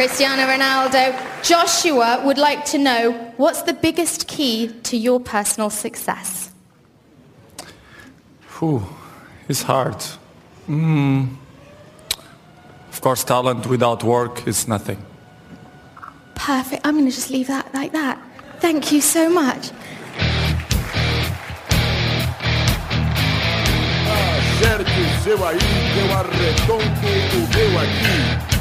Cristiano Ronaldo. Joshua would like to know what's the biggest key to your personal success? Whew, it's hard. Mm. Of course, talent without work is nothing. Perfect. I'm going to just leave that like that. Thank you so much. Acerte o seu aí, eu arredondo o meu aqui.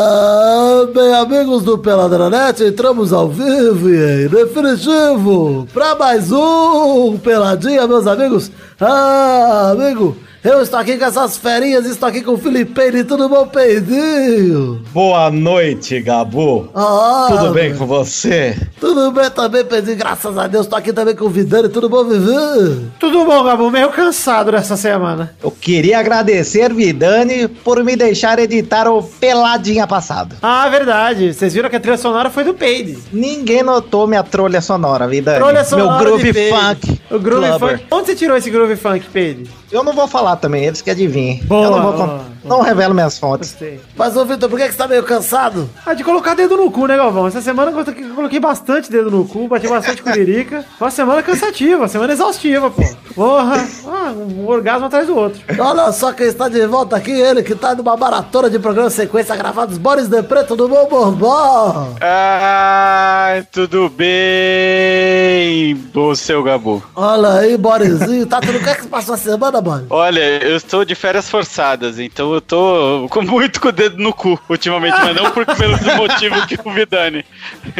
Ah, bem, amigos do Peladranet, entramos ao vivo e em definitivo para mais um Peladinha, meus amigos. Ah, amigo, eu estou aqui com essas ferinhas, estou aqui com o Felipe, tudo bom, Peidinho? Boa noite, Gabu. Ah, Tudo bem com você? Tudo bem também, Peidinho, graças a Deus. Estou aqui também com o Vidani, tudo bom, Vivi? Tudo bom, Gabu? Meio cansado nessa semana. Eu queria agradecer, Vidani, por me deixar editar o Peladinha passado. Ah, verdade. Vocês viram que a trilha sonora foi do Peide. Ninguém notou minha trilha sonora, Vidani. Trilha sonora Meu groove funk. O groove clubber. funk. Onde você tirou esse groove funk, Peide? Eu não vou falar também, eles que adivinhem. Boa, Eu não vou boa, Não revelo minhas fontes. Gostei. Mas, ô Vitor, por que que você tá meio cansado? Ah, de colocar dedo no cu, né, Galvão? Essa semana eu coloquei- bastante dedo no cu, bati bastante curirica. Foi uma semana cansativa, uma semana exaustiva, pô. Porra, ah, um orgasmo atrás do outro. Olha só quem está de volta aqui, ele que tá numa maratona de programa sequência gravados, Boris de Preto do Bom Borbó. Ah, tudo bem, bom seu Gabu. Olha aí, Borizinho, tá tudo... O que é que passou a semana, Boris? Olha, eu estou de férias forçadas, então eu tô com muito com o dedo no cu ultimamente, mas não por pelos motivos que o Vidani.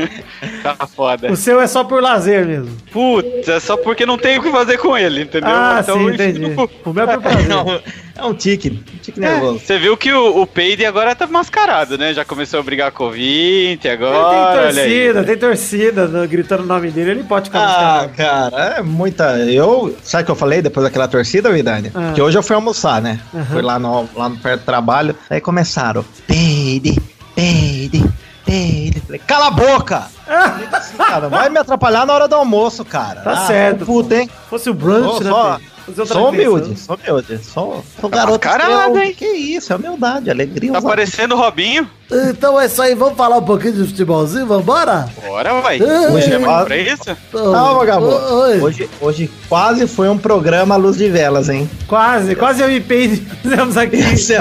tá foda. O seu é só por lazer mesmo. Puta, é só porque não tem o que fazer com ele, entendeu? Ah, então sim, entendi. O meu é por prazer. Não, é um tique, um tique nervoso. Você viu que o, o Peide agora tá mascarado, né? Já começou a brigar com o Vinte agora, tem torcida, tem torcida no- gritando o nome dele, ele pode ficar Ah, mascarado. cara, é muita. Eu. Sabe o que eu falei depois daquela torcida, Vidani? Ah. Que hoje eu fui almoçar, né? Fui lá no, lá no perto do trabalho. Aí começaram. Peide, peide, peide. Falei, cala a boca! Falei assim, cara, vai me atrapalhar na hora do almoço, cara. Tá certo, tô Puta, hein? Se fosse o brunch, Sou, né? só, sou humilde, sou humilde. Sou, sou Tá garoto. mascarado, estrela. hein? Que isso, é humildade, alegria. Tá parecendo o Robinho. Então é isso aí, vamos falar um pouquinho de futebolzinho, vambora? Bora, vai. Hoje é pra isso? Calma, Gabo. Hoje, hoje quase foi um programa à luz de velas, hein? Quase, quase eu e Peide fizemos aqui. Esse é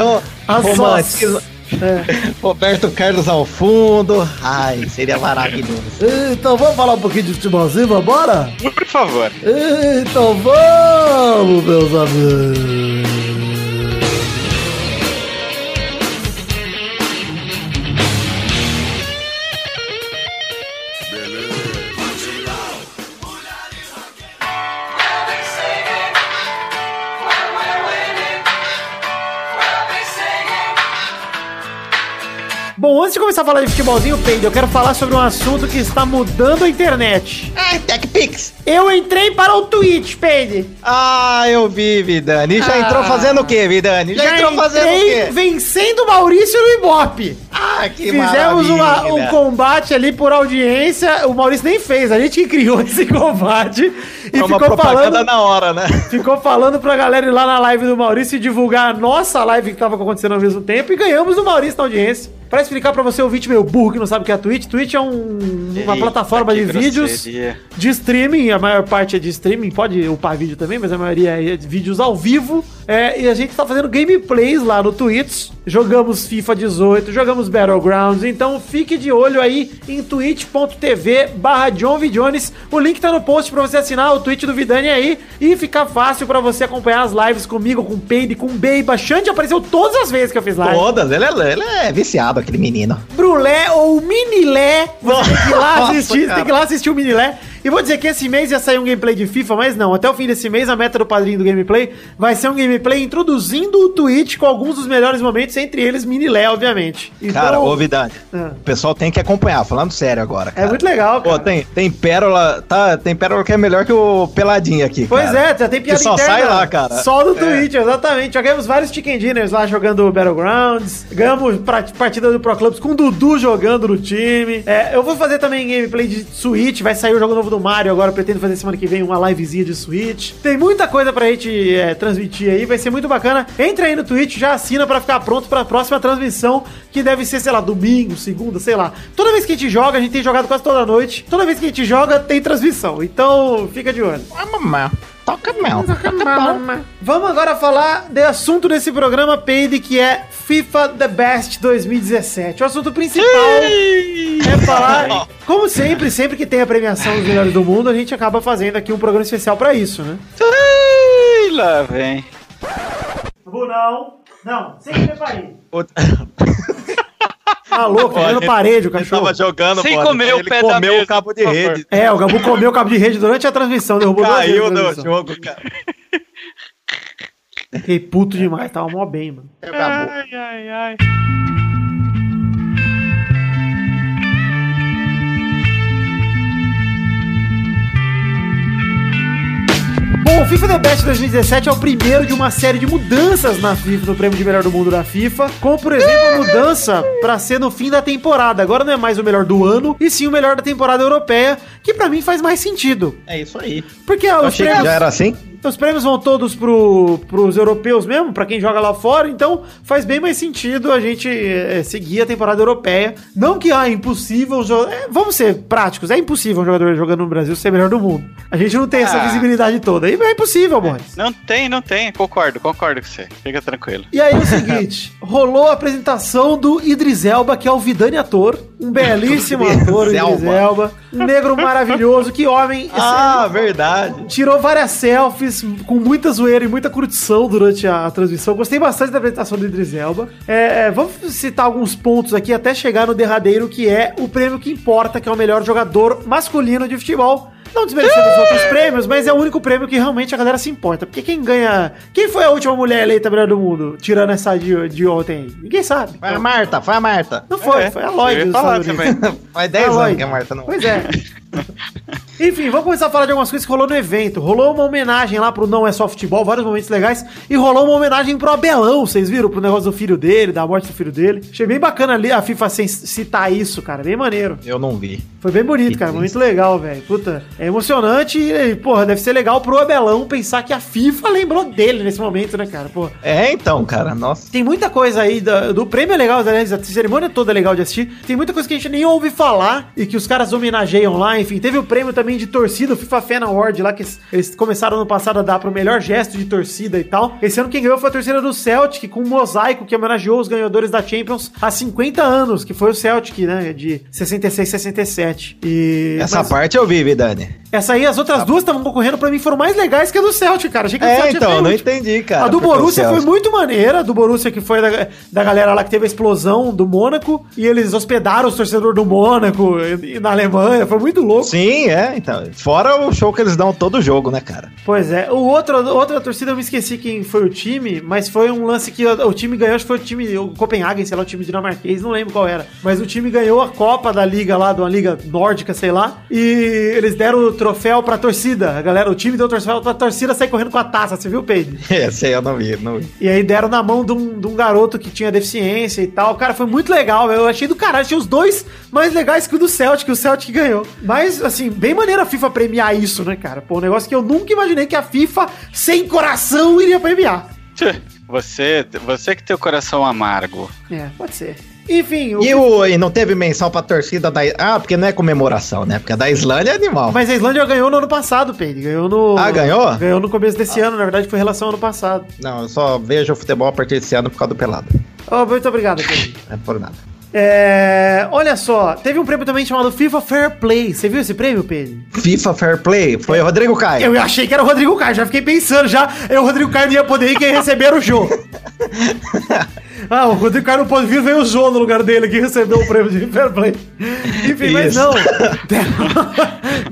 A romantismo. É. Roberto Carlos ao fundo. Ai, seria maravilhoso. Então vamos falar um pouquinho de futebolzinho, vambora? Por favor. Então vamos, meus amigos. Bom, antes de começar a falar de futebolzinho, Peide, eu quero falar sobre um assunto que está mudando a internet. Ai, TechPix. Eu entrei para o Twitch, Peide. Ah, eu vi, Vidani. Já Ah. entrou fazendo o quê, Vidani? Já, entrou fazendo o quê? vencendo o Maurício no Ibope. Ah, que Fizemos uma- um combate ali por audiência. O Maurício nem fez, a gente que criou esse combate. E Foi uma ficou falando, na hora, né? ficou falando pra galera ir lá na live do Maurício e divulgar a nossa live que tava acontecendo ao mesmo tempo. E ganhamos do Maurício na audiência. Pra explicar pra você, ouvinte meu burro que não sabe o que é a Twitch, Twitch é um- uma Eita, plataforma de vídeos de streaming, a maior parte é de streaming, pode upar vídeo também, mas a maioria é de vídeos ao vivo. É, e a gente tá fazendo gameplays lá no Twitch. Jogamos FIFA 18, jogamos Battlegrounds, então fique de olho aí em twitch.tv barra John. Jones. O link tá no post pra você assinar o Twitch do Vidani aí e ficar fácil pra você acompanhar as lives comigo, com o Peide, com o Beiba. Xande apareceu todas as vezes que eu fiz live. Todas, ele é, ele é viciado, aquele menino. Brulé ou Minilé. Você tem que ir lá Nossa, assistir, cara. tem que ir lá assistir o Minilé. E vou dizer que esse mês ia sair um gameplay de FIFA, mas não. Até o fim desse mês, a meta do padrinho do gameplay vai ser um gameplay introduzindo o Twitch com alguns dos melhores momentos, entre eles Minilé, obviamente. Então, Cara, ô Vidani, Ah. o pessoal tem que acompanhar, falando sério agora. é cara. muito legal, cara. Pô, tem, tem pérola, tá, tem pérola que é melhor que o peladinho aqui, Pois cara. é, já tem piada Que só interna. sai lá, cara. Só do É. Twitch, exatamente. Já ganhamos vários chicken dinners lá jogando Battlegrounds. Ganhamos partida do Pro Clubs com o Dudu jogando no time. É, eu vou fazer também gameplay de Switch. Vai sair o jogo novo do Mario agora. Pretendo fazer semana que vem uma livezinha de Switch. Tem muita coisa pra gente é, transmitir aí. Vai ser muito bacana. Entra aí no Twitch, já assina pra ficar pronto pra próxima transmissão. Que deve ser, sei lá, domingo, segunda, sei lá. Toda vez que a gente joga, a gente tem jogado quase toda noite. Toda vez que a gente joga, tem transmissão. Então, fica de olho. Ah, mamãe, toca mel. Vamos agora falar de assunto desse programa, Peide, que é FIFA The Best 2017. O assunto principal é falar, como sempre, sempre que tem a premiação dos melhores do mundo, a gente acaba fazendo aqui um programa especial pra isso, né? Ih, lá vem. Não, não, sem preparar. Tá louco, tá Ele- parede o Ele cachorro. tava jogando, Sem bola, comer então o ele pé comeu mesa, o cabo de rede. É, o Gabu comeu o cabo de rede durante a transmissão, derrubou Caiu no jogo, cara. Fiquei puto demais, tava mó bem, mano. É o Gabu. Ai, ai, ai. FIFA The Best 2017 é o primeiro de uma série de mudanças na FIFA, no prêmio de melhor do mundo da FIFA, como por exemplo a mudança pra ser no fim da temporada. Agora não é mais o melhor do ano, e sim o melhor da temporada europeia, que pra mim faz mais sentido. É isso aí. Porque Eu os prêmios, já era assim. Os prêmios vão todos pro, pros europeus mesmo, pra quem joga lá fora, então faz bem mais sentido a gente eh, seguir a temporada europeia. Não que ah, é impossível, é, vamos ser práticos, é impossível um jogador jogando no Brasil ser melhor do mundo. A gente não tem essa Ah. visibilidade toda. E é impossível, boys. Não tem, não tem. Concordo, concordo com você. Fica tranquilo. E aí é o seguinte, rolou a apresentação do Idris Elba, que é o Vidani ator, um belíssimo ator, Idris Elba. Elba, um negro maravilhoso, que homem, Ah, verdade. tirou várias selfies com muita zoeira e muita curtição durante a, a transmissão. Gostei bastante da apresentação do Idris Elba. É, é, vamos citar alguns pontos aqui até chegar no derradeiro, que é o prêmio que importa, que é o melhor jogador masculino de futebol. Não desmerecendo os outros prêmios, mas é o único prêmio que realmente a galera se importa. Porque quem ganha. Quem foi a última mulher eleita melhor do mundo, tirando essa de, de ontem aí? Ninguém sabe. Foi a Marta, foi a Marta. Não foi, É, foi a Lloyd falar também. Faz 10 Ah, anos Lloyd. que a Marta não. Pois é. Enfim, vamos começar a falar de algumas coisas que rolou no evento. Rolou uma homenagem lá pro Não É Só Futebol, vários momentos legais. E rolou uma homenagem pro Abelão, vocês viram? Pro negócio do filho dele, da morte do filho dele. Achei bem bacana ali a FIFA sem citar isso, cara. Bem maneiro. Eu não vi. Foi bem bonito, cara. Muito legal, velho. Puta, é emocionante e, porra, deve ser legal pro Abelão pensar que a FIFA lembrou dele nesse momento, né, cara? Pô, É, então, cara, nossa. tem muita coisa aí da- do prêmio é legal, aliás, a cerimônia toda é legal de assistir. Tem muita coisa que a gente nem ouve falar e que os caras homenageiam lá. Enfim, teve o prêmio também de torcida, o FIFA Fan Award lá, que eles- começaram ano passado a dar pro melhor gesto de torcida e tal. Esse ano quem ganhou foi a torcida do Celtic, com um mosaico que homenageou os ganhadores da Champions há 50 anos, que foi o Celtic, né? De 66, 67. E. Essa mas parte eu vi, Vidani. Essa aí, as outras duas estavam concorrendo, pra mim foram mais legais que a do Celtic, cara. Achei que É, então, não entendi, cara. A do Borussia foi muito maneira, a do Borussia que foi da, da galera lá que teve a explosão do Mônaco, e eles hospedaram os torcedores do Mônaco e, e na Alemanha, foi muito louco. Sim, é, então. Fora o show que eles dão todo jogo, né, cara? Pois é, o outro, outra torcida eu me esqueci quem foi o time, mas foi um lance que o, o time ganhou, acho que foi o time, o Copenhagen, sei lá, o time dinamarquês, não lembro qual era, mas o time ganhou a Copa da Liga lá, de uma liga nórdica, sei lá, e eles deram o troféu pra torcida, a galera, o time deu o troféu pra torcida sair correndo com a taça, você viu, Pedro? Esse aí eu não vi, não vi. E aí deram na mão de um, de um garoto que tinha deficiência e tal. Cara, foi muito legal. Eu achei do caralho. Tinha os dois mais legais que o do Celtic, o Celtic ganhou. Mas, assim, bem maneira a FIFA premiar isso, né, cara? Pô, um negócio que eu nunca imaginei que a FIFA, sem coração, iria premiar. Você, você que tem o coração amargo. É, pode ser. Enfim, o E, o, e não teve menção pra torcida da. Ah, porque não é comemoração, né? Porque a da Islândia é animal. Mas a Islândia ganhou no ano passado, Pedro. Ganhou no. Ah, ganhou? Ganhou no começo desse ano, na verdade foi em relação ao ano passado. Não, eu só vejo o futebol a partir desse ano por causa do pelado. Oh, muito obrigado, Pedro. É por nada. É, olha só, teve um prêmio também chamado FIFA Fair Play. Você viu esse prêmio, Pedro? FIFA Fair Play foi o Rodrigo Caio. Eu achei que era o Rodrigo Caio, já fiquei pensando já, é o Rodrigo Caio não ia poder ir quem receber o jogo. Ah, o Rodrigo Caio não pode vir, veio o João no lugar dele que recebeu o prêmio de fair play. Enfim, mas Isso. não. Deram,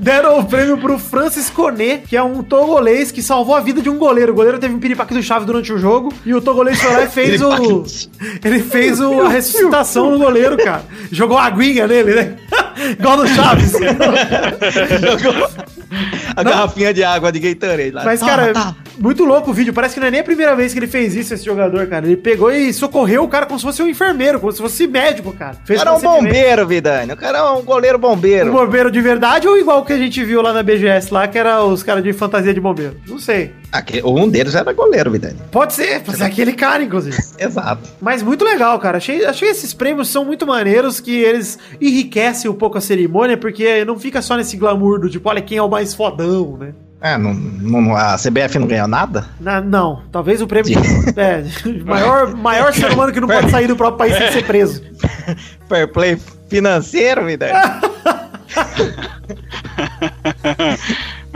deram o prêmio pro Francis Coné, que é um togolês que salvou a vida de um goleiro. O goleiro teve um piripaque do chave durante o jogo e o togolês foi lá e fez o. Ele fez o, a ressuscitação no goleiro, cara. Jogou aguinha nele, né? Igual no Chaves. Jogou a garrafinha de água de Gatorade lá. Mas, cara, tá. muito louco o vídeo. Parece que não é nem a primeira vez que ele fez isso, esse jogador, cara. Ele pegou e socorreu o cara como se fosse um enfermeiro, como se fosse médico, cara. O Fez cara é um bombeiro, Vidani. O cara é um goleiro Um bombeiro. bombeiro de verdade ou igual que a gente viu lá na BGS lá, que era os caras de fantasia de bombeiro? Não sei. Um deles era goleiro, Vidani. Pode ser, pode ser aquele cara, inclusive. Exato. Mas muito legal, cara. Achei, achei esses prêmios são muito maneiros, que eles enriquecem um pouco a cerimônia, porque não fica só nesse glamour do tipo, olha quem é o mais fodão, né? É, não, não- a CBF não ganhou nada? Na- não, talvez o prêmio. é, maior, maior ser humano que não pode sair do próprio país sem ser preso. Fair play financeiro, Vidani?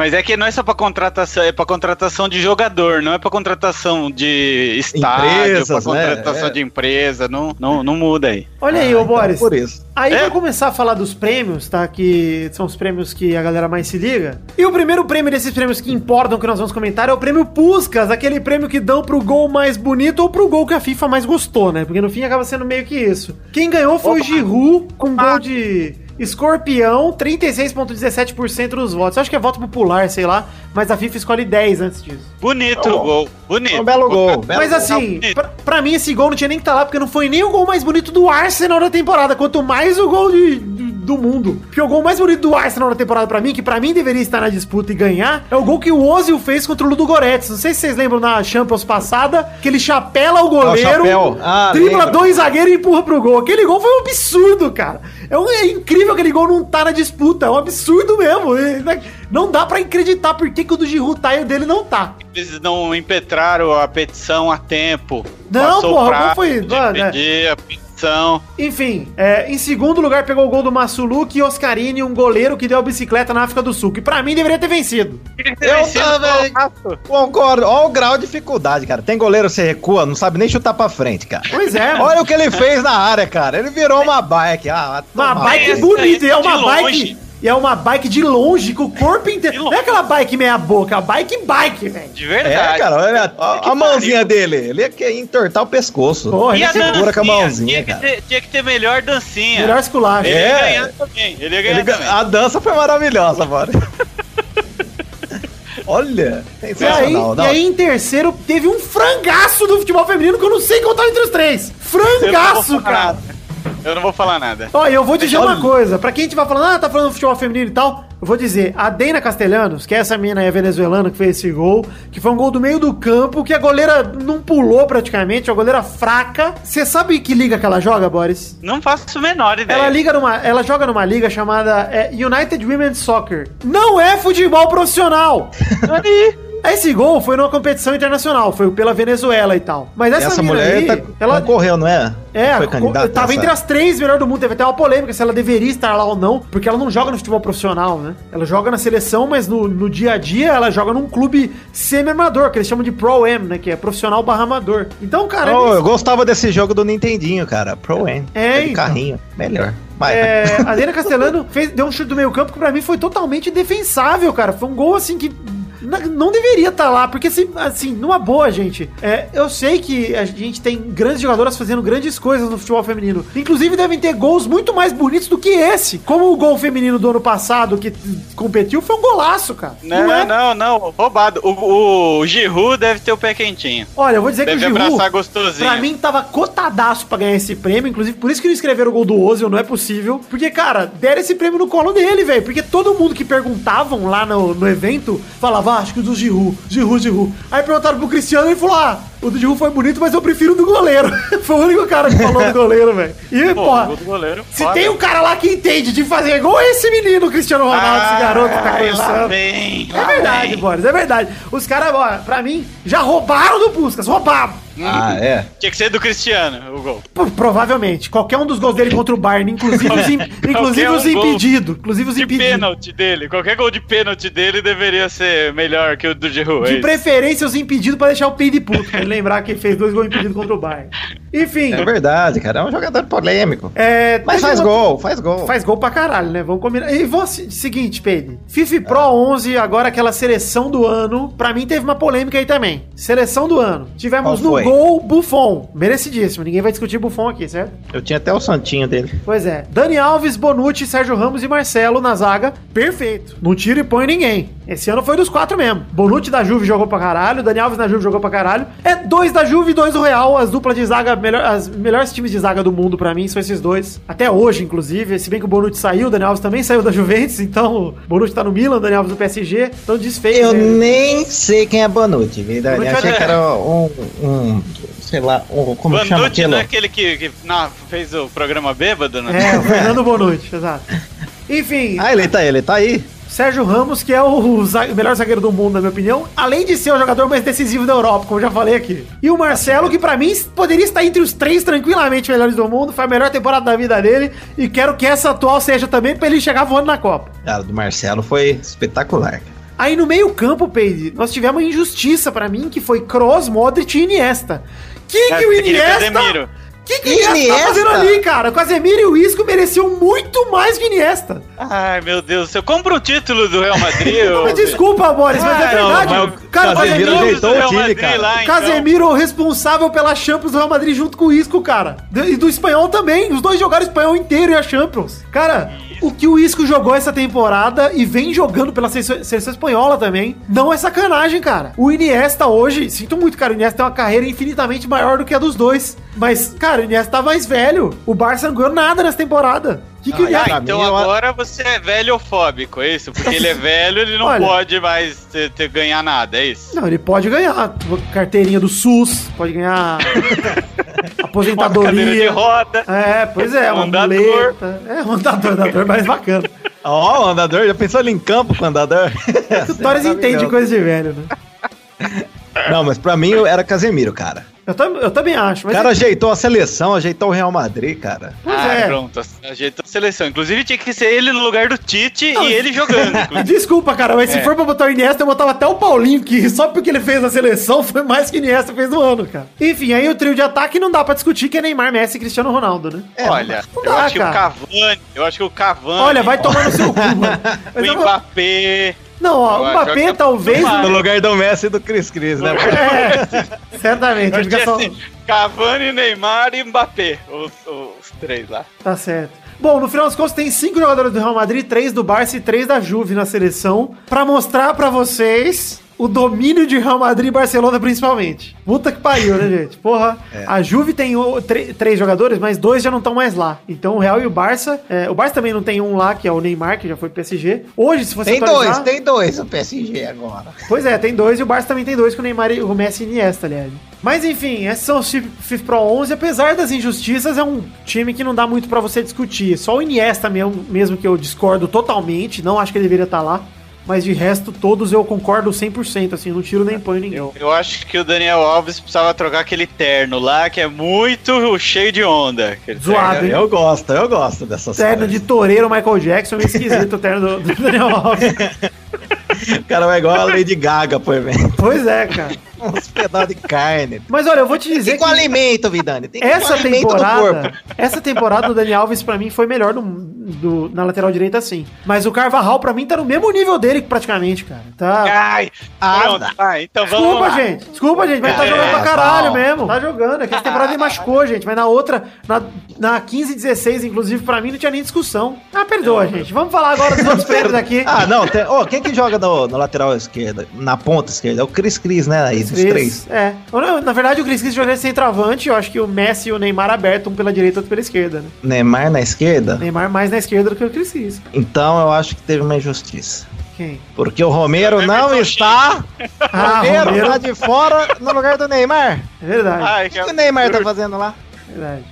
Mas é que não é só pra contratação, é pra contratação de jogador, não é pra contratação de estádio, pra né? contratação É. de empresa, não, não, não muda aí. Olha aí, Ah, ô então, Boris. por isso. Aí É. vai começar a falar dos prêmios, tá? Que são os prêmios que a galera mais se liga. E o primeiro prêmio desses prêmios que importam, que nós vamos comentar, é o prêmio Puskas, aquele prêmio que dão pro gol mais bonito ou pro gol que a FIFA mais gostou, né? Porque no fim acaba sendo meio que isso. Quem ganhou foi o Giroud, com gol de escorpião, 36,17% dos votos. Eu acho que é voto popular, sei lá, mas a FIFA escolhe 10 antes disso. Bonito Oh. o gol, bonito. Um belo gol. belo Mas gol. assim, bonito. pra, pra mim esse gol não tinha nem que estar lá, porque não foi nem o gol mais bonito do Arsenal da temporada, quanto mais o gol de- do, do mundo. Porque o gol mais bonito do Arsenal da temporada pra mim, que pra mim deveria estar na disputa e ganhar, é o gol que o Ozil fez contra o Ludo Goretz. Não sei se vocês lembram na Champions passada, que ele chapela o goleiro, chapéu. Ah, dribla lembro. dois zagueiros e empurra pro gol. Aquele gol foi um absurdo, cara. É, um- é incrível aquele gol não tá na disputa, é um absurdo mesmo. É- Não dá pra acreditar por que, que o do Giroud tá e o dele não tá. Eles não impetraram a petição a tempo. Não, Passou porra, não foi- de né? a petição. Enfim, é, em segundo lugar pegou o gol do Massuluk e Oscarini, um goleiro que deu a bicicleta na África do Sul, que pra mim deveria ter vencido. Eu também concordo. Olha o grau de dificuldade, cara. Tem goleiro que você recua, não sabe nem chutar pra frente, cara. Pois é, mano. Olha o que ele fez na área, cara. Ele virou uma bike. Ah, Uma bike bonita, é uma bike. E é uma bike de longe, com o corpo inteiro. Não é aquela bike meia boca, é a bike bike, velho. De É, verdade. cara, olha a, a mãozinha dele. Ele ia querer entortar o pescoço. Porra, E ele a segura. com a mãozinha, tinha, que ter, tinha que ter melhor dancinha. Melhor esculacho. Ele É. ia ganhar também. Ele ia ganhar Ele também. a dança foi maravilhosa, mano. Olha, E aí, e aí, em terceiro, teve um frangaço do futebol feminino que eu não sei contar entre os três. Frangaço, cara. Eu não vou falar nada. Ó, e eu vou dizer Olha- uma coisa, pra quem estiver falando, ah, tá falando do futebol feminino e tal, eu vou dizer, a Deina Castelhanos, que é essa mina aí venezuelana que fez esse gol, que foi um gol do meio do campo, que a goleira não pulou praticamente, a goleira fraca. Você sabe que liga que ela joga, Boris? Não faço a menor ideia. Ela liga numa, ela joga numa liga chamada é, United Women's Soccer. Não é futebol profissional. Esse gol foi numa competição internacional, foi pela Venezuela e tal. Mas essa, Essa mulher aí, tá, ela concorreu, não é? é, Foi candidata. tava essa- entre as três melhores do mundo. Teve até uma polêmica se ela deveria estar lá ou não, porque ela não joga no futebol profissional, né? Ela joga na seleção, mas no, no dia a dia ela joga num clube semi-amador, que eles chamam de Pro-Am, né? Que é profissional barra amador. Então, cara, Oh, eles- eu gostava desse jogo do Nintendinho, cara. Pro Am. É, Aquele então. carrinho. Melhor. Vai, É, a Adriana Castelano fez, deu um chute do meio campo que pra mim foi totalmente defensável, cara. Foi um gol assim que não deveria estar lá, porque assim, numa boa, gente. é, eu sei que a gente tem grandes jogadoras fazendo grandes coisas no futebol feminino. Inclusive devem ter gols muito mais bonitos do que esse. Como o gol feminino do ano passado que competiu foi um golaço, cara. Não, é? não, não, roubado. O, o Giroud deve ter o pé quentinho. Olha, eu vou dizer Deve que o Giroud, abraçar gostosinho. pra mim, tava cotadaço pra ganhar esse prêmio. Inclusive, por isso que não escreveram o gol do Ozil, não é possível. Porque, cara, deram esse prêmio no colo dele, velho. Porque todo mundo que perguntavam lá no, no evento falava, ah, acho que o do Giroud, Giroud, Giroud. Aí perguntaram pro Cristiano e ele falou, ah, o do Giroud foi bonito, mas eu prefiro o do goleiro. foi o único cara que falou do goleiro, velho. E, Pô, porra, goleiro. se tem um cara lá que entende de fazer gol, é esse menino, Cristiano Ronaldo, esse garoto que tá começando. vem, É verdade. Boris, é verdade. Os caras, pra mim, já roubaram do Puskas, roubaram. Ah, é. Tinha que ser do Cristiano, o gol. P- Provavelmente. Qualquer um dos gols dele contra o Bayern, inclusive os, im- inclusive um os impedidos. Inclusive os De impedidos. pênalti dele. Qualquer gol de pênalti dele deveria ser melhor que o do Giroud. é De isso. preferência os impedidos pra deixar o peido de puto. Pra ele lembrar que ele fez dois gols impedidos contra o Bayern. Enfim, É verdade, cara. É um jogador polêmico. é, Mas faz gol, faz gol. Faz gol pra caralho, né? Vamos combinar. E vou, seguinte, Pedro. FIFA Pro Ah. 11, agora aquela seleção do ano. Pra mim teve uma polêmica aí também. Seleção do ano. Tivemos no gol Buffon. Merecidíssimo. Ninguém vai discutir Buffon aqui, certo? Eu tinha até o santinho dele. Pois é. Dani Alves, Bonucci, Sérgio Ramos e Marcelo na zaga. Perfeito. Não tira e põe ninguém. Esse ano foi dos quatro mesmo. Bonucci da Juve jogou pra caralho. Dani Alves na Juve jogou pra caralho. É dois da Juve e dois do Real. As duplas de zaga, melhor, as melhores times de zaga do mundo pra mim são esses dois. Até hoje, inclusive. Se bem que o Bonucci saiu, o Dani Alves também saiu da Juventus. Então, o Bonucci tá no Milan, o Dani Alves no PSG. Então desfez. Eu né? nem sei quem é Bonucci, verdade. Bonucci Achei é- que era um, um sei lá, um, como chama Banducci aquilo? não é aquele que, que não, fez o programa bêbado, né? É, o Fernando Bonucci, exato. Enfim, Ah, ele tá, ele tá aí. Sérgio Ramos, que é o zague- melhor zagueiro do mundo, na minha opinião, além de ser o jogador mais decisivo da Europa, como eu já falei aqui. E o Marcelo, que pra mim poderia estar entre os três tranquilamente melhores do mundo, foi a melhor temporada da vida dele, e quero que essa atual seja também pra ele chegar voando na Copa. Cara, do Marcelo foi espetacular. cara. Aí no meio-campo, Peide, nós tivemos uma injustiça pra mim, que foi Kroos, Modric e Iniesta. Que que É, o você queria Iniesta... Que que o Iniesta, tá Iniesta? fazendo ali, cara? O Casemiro e o Isco mereciam muito mais que o Iniesta. Ai, meu Deus, eu compro o título do Real Madrid. eu- Mas desculpa, Boris, mas é Ah, não, verdade. mas o cara, o Casemiro Casemiro, ajeitou o time, cara. lá, então. Casemiro é o responsável pela Champions do Real Madrid junto com o Isco, cara. E do espanhol também. Os dois jogaram o espanhol inteiro e a Champions. Cara, o que o Isco jogou essa temporada e vem jogando pela seleção, espanhola também, não é sacanagem, cara. O Iniesta hoje, sinto muito, cara, o Iniesta tem uma carreira infinitamente maior do que a dos dois. Mas, cara, o Iniesta tá mais velho. O Barça não ganhou nada nessa temporada. Que que o Ah, Ah, então mim, eu- agora você é velhofóbico, é isso? Porque ele é velho, ele não Olha. pode mais ter, ter- ganhar nada, é isso? Não, ele pode ganhar carteirinha do SUS, pode ganhar Uma cadeira de aposentadoria. roda. É, pois é, uma Andador. muleta. É, um andador, andador mais bacana. Ó, o andador, já pensou ele em campo com o andador? Torres entende coisa de velho, né? Não, mas pra mim era Casemiro, cara. Eu, tam- eu também acho, O cara ajeitou a seleção, ajeitou o Real Madrid, cara. Pois ah, é. pronto, ajeitou a seleção. Inclusive tinha que ser ele no lugar do Tite Não, e ele jogando. Desculpa, cara, mas se É. for pra botar o Iniesta, eu botava até o Paulinho, que só porque ele fez a seleção foi mais que o Iniesta fez no ano, cara. Enfim, aí o trio de ataque não dá pra discutir que é Neymar, Messi e Cristiano Ronaldo, né? Olha, não eu dá, acho que cara. o Cavani, eu acho que o Cavani, Olha, vai tomar no seu cu, mano. o Mbappé. Não, ó, o Mbappé talvez... Ah, No lugar do Messi e do Cris Cris, né? É, certamente. Eu tinha só... assim, Cavani, Neymar e Mbappé, os, os três lá. Tá certo. Bom, no final das contas tem cinco jogadores do Real Madrid, três do Barça e três da Juve na seleção, pra mostrar pra vocês o domínio de Real Madrid e Barcelona principalmente. Puta que pariu, né, gente? Porra, a Juve tem o- três jogadores, mas dois já não estão mais lá. Então o Real e o Barça, é, o Barça também não tem um lá, que é o Neymar, que já foi PSG. Hoje, se você Tem dois, tem dois o PSG agora. Pois é, tem dois e o Barça também tem dois com o Neymar e o Messi e Iniesta, aliás. Mas enfim, esses são os FIFA Pro 11. Apesar das injustiças, é um time que não dá muito pra você discutir. Só o Iniesta mesmo, mesmo que eu discordo totalmente, não acho que ele deveria estar lá. Mas de resto, todos eu concordo 100%, assim, não tiro nem ponho ninguém. Eu, eu acho que o Daniel Alves precisava trocar aquele terno lá, que é muito cheio de onda. Zoado? Eu gosto, eu gosto dessas Terno de toureiro Michael Jackson, meio esquisito o terno do, do Daniel Alves. O cara vai igual a Lady Gaga pro evento. Pois é, cara. Uns pedaços de carne. Mas olha, eu vou te dizer Tem com alimento, Vidani. Tem essa com alimento do temporada, essa temporada do Dani Alves pra mim foi melhor do, do- na lateral direita sim. Mas o Carvajal pra mim tá no mesmo nível dele praticamente, cara. Tá. Ai, Ah, pronto, não. vai, então vamos Desculpa, lá. gente. Desculpa, gente, mas tá É, jogando pra caralho não. mesmo. Tá jogando. É que essa temporada ele machucou, gente. Mas na outra, na, na 15 e 16, inclusive, pra mim não tinha nem discussão. Ah, perdoa, gente. Vamos falar agora dos outros prêmios aqui. Ah, não. Tem, ô, quem que joga no, no lateral esquerda? Na ponta esquerda? É o Cris Cris, né? Aí, três. É. Na verdade, o Cris Cris joga centroavante. Eu acho que o Messi e o Neymar aberto, um pela direita e outro pela esquerda, né? Neymar na esquerda? Neymar mais na esquerda do que o Cris Cris. Então eu acho que teve uma injustiça. Quem? Porque o Romero não está. Ah, Romero Romero. tá de fora no lugar do Neymar. É verdade. Ai, O que, que o Neymar tá fazendo lá? Verdade.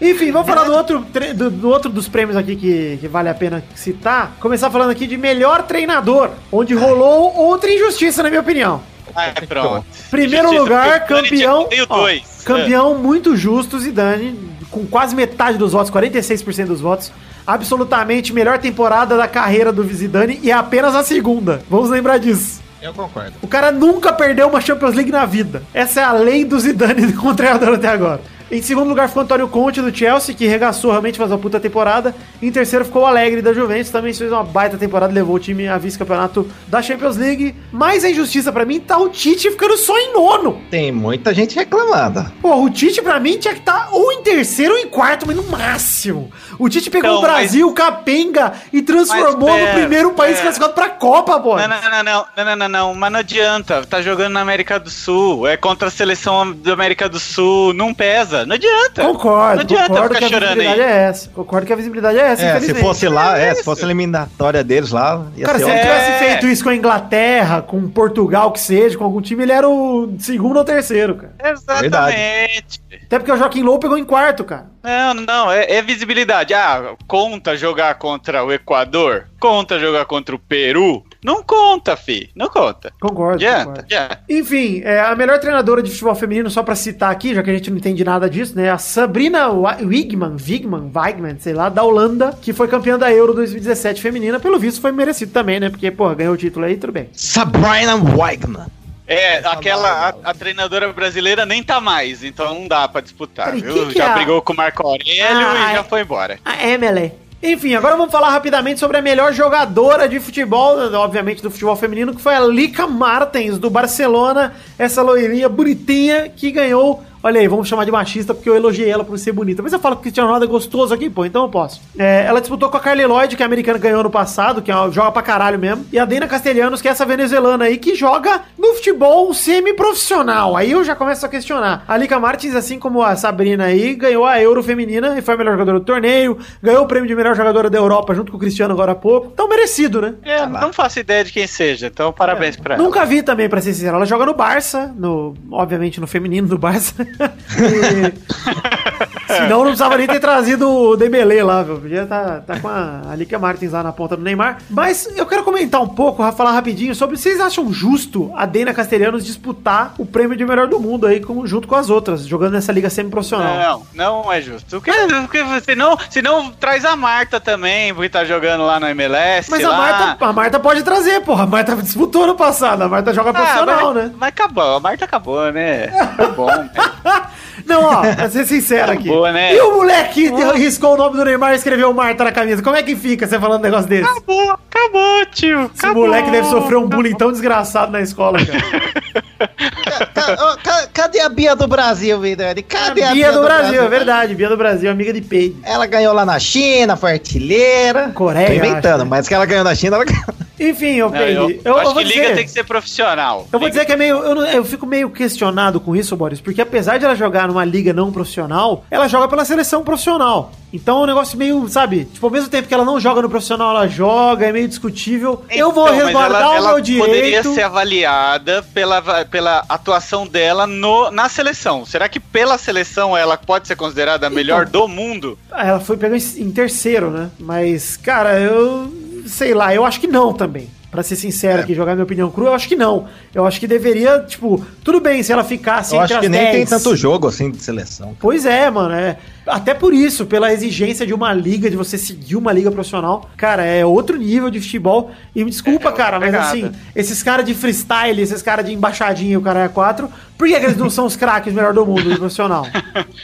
Enfim, vamos falar do outro, do, do outro dos prêmios aqui que, que vale a pena citar. Começar falando aqui de melhor treinador, onde rolou outra injustiça, na minha opinião. Ai, pronto. Primeiro Justiça, lugar, campeão. ó, dois. campeão muito justo, Zidane, com quase metade dos votos, 46% dos votos. Absolutamente melhor temporada da carreira do Zidane e é apenas a segunda. Vamos lembrar disso. Eu concordo. O cara nunca perdeu uma Champions League na vida. Essa é a lei do Zidane com o treinador até agora. Em segundo lugar ficou Antônio Conte do Chelsea, que regaçou realmente, faz uma puta temporada. Em terceiro ficou o Alegre da Juventus, também fez uma baita temporada, levou o time a vice-campeonato da Champions League. Mas a injustiça pra mim tá o Tite ficando só em nono. Tem muita gente reclamando. Pô, o Tite pra mim tinha que estar ou em terceiro ou em quarto, mas no máximo. O Tite pegou Não, o Brasil, capenga, e transformou Mas no pera, primeiro país pera. classificado pra Copa, pô. Não, não, não, não, não, não, não, não, mas não adianta. Tá jogando na América do Sul, é contra a seleção da América do Sul, não pesa, não adianta. Concordo, Não adianta concordo que ficar a chorando visibilidade aí. é essa. Concordo que a visibilidade é essa, É, se fosse lá, é, se isso. fosse a eliminatória deles lá, ia Cara, ser se ele tivesse É. feito isso com a Inglaterra, com Portugal, que seja, com algum time, ele era o segundo ou terceiro, cara. Exatamente. Até porque o Joaquim Low pegou em quarto, cara. Não, não, é, é visibilidade. Ah, conta jogar contra o Equador? Conta jogar contra o Peru? Não conta, fi. Não conta. Concordo, Adianta, concordo. adianta. Enfim, é, a melhor treinadora de futebol feminino, só pra citar aqui, já que a gente não entende nada disso, né? A Sabrina Wigman, Wigman, Weigman, sei lá, da Holanda, que foi campeã da Euro 2017 feminina. Pelo visto, foi merecido também, né? Porque, porra, ganhou o título aí, tudo bem. Sabrina Weigman. É, aquela, a, a treinadora brasileira nem tá mais, então não dá pra disputar, e viu? já é brigou com o Marco Aurélio Ah, e já é. foi embora. A Emily. Enfim, agora vamos falar rapidamente sobre a melhor jogadora de futebol, obviamente do futebol feminino, que foi a Lika Martens, do Barcelona, essa loirinha bonitinha que ganhou. Olha aí, vamos chamar de machista porque eu elogiei ela por ser bonita. Mas eu falo que o Cristiano Ronaldo é gostoso aqui, pô, então eu posso. É, ela disputou com a Carly Lloyd, que a americana ganhou no passado, que é uma- joga pra caralho mesmo. E a Dena Castelhanos, que é essa venezuelana aí, que joga no futebol semi-profissional. Aí eu já começo a questionar. A Lika Martins, assim como a Sabrina aí, ganhou a Euro Feminina e foi a melhor jogadora do torneio. Ganhou o prêmio de melhor jogadora da Europa junto com o Cristiano agora há pouco. Então merecido, né? É, não faço ideia de quem seja, então parabéns pra ela. Nunca vi também, pra ser sincero. Ela joga no Barça, no, obviamente no feminino do Barça. E- Senão não precisava nem ter trazido o Dembele lá, viu? Podia tá, tá com a Alicia Martins lá na ponta do Neymar. Mas eu quero comentar um pouco, falar rapidinho sobre vocês acham justo a Dena Castelhanos disputar o prêmio de melhor do mundo aí com- junto com as outras, jogando nessa liga semi-profissional. Não, não é justo. Porque, porque senão, senão traz a Marta também, porque tá jogando lá no MLS. Mas a lá. Marta, a Marta pode trazer, porra. A Marta disputou no passado, a Marta joga Ah, profissional, mas, né? Mas acabou, a Marta acabou, né? Foi bom. né? Não, ó, pra ser sincero aqui. Né? E o moleque que riscou o nome do Neymar e escreveu Marta na camisa? Como é que fica você falando um negócio desse? Acabou, acabou, tio. Esse acabou. moleque deve sofrer um bullying tão desgraçado na escola, cara. Ca- ô, ca- Cadê a Bia do Brasil, Vidani? Cadê a Bia do Brasil, é verdade. Bia do Brasil, amiga de Peide. Ela ganhou lá na China, foi artilheira. Coreia, Tô inventando, acho, né? mas que ela ganhou na China, ela ganhou. Enfim, ô Não, eu, eu, eu acho que liga dizer... tem que ser profissional. Eu vou Liga- dizer que é meio. Eu, não- eu fico meio questionado com isso, Boris, porque apesar de ela jogar numa liga não profissional, ela joga pela seleção profissional. Então é um negócio meio, sabe? Tipo, ao mesmo tempo que ela não joga no profissional, ela joga, é meio discutível. eu vou Então, resguardar ela, o ela meu direito. poderia ser avaliada pela, pela atuação dela no, na seleção. Será que pela seleção ela pode ser considerada a melhor Então. do mundo? Ela foi em em terceiro, né? Mas, cara, eu sei lá, eu acho que não também. Pra ser É. sincero aqui, jogar minha opinião crua, eu acho que não. Eu acho que deveria, tipo, tudo bem se ela ficasse Eu entre acho que as nem tem 10. tanto jogo assim de seleção. Pois é, mano. É. Até por isso, pela exigência de uma liga, de você seguir uma liga profissional, cara, é outro nível de futebol. E me desculpa, É, cara, mas pegada. assim, esses caras de freestyle, esses caras de embaixadinha, o cara é quatro, por que, que eles não são os craques melhor do mundo do profissional?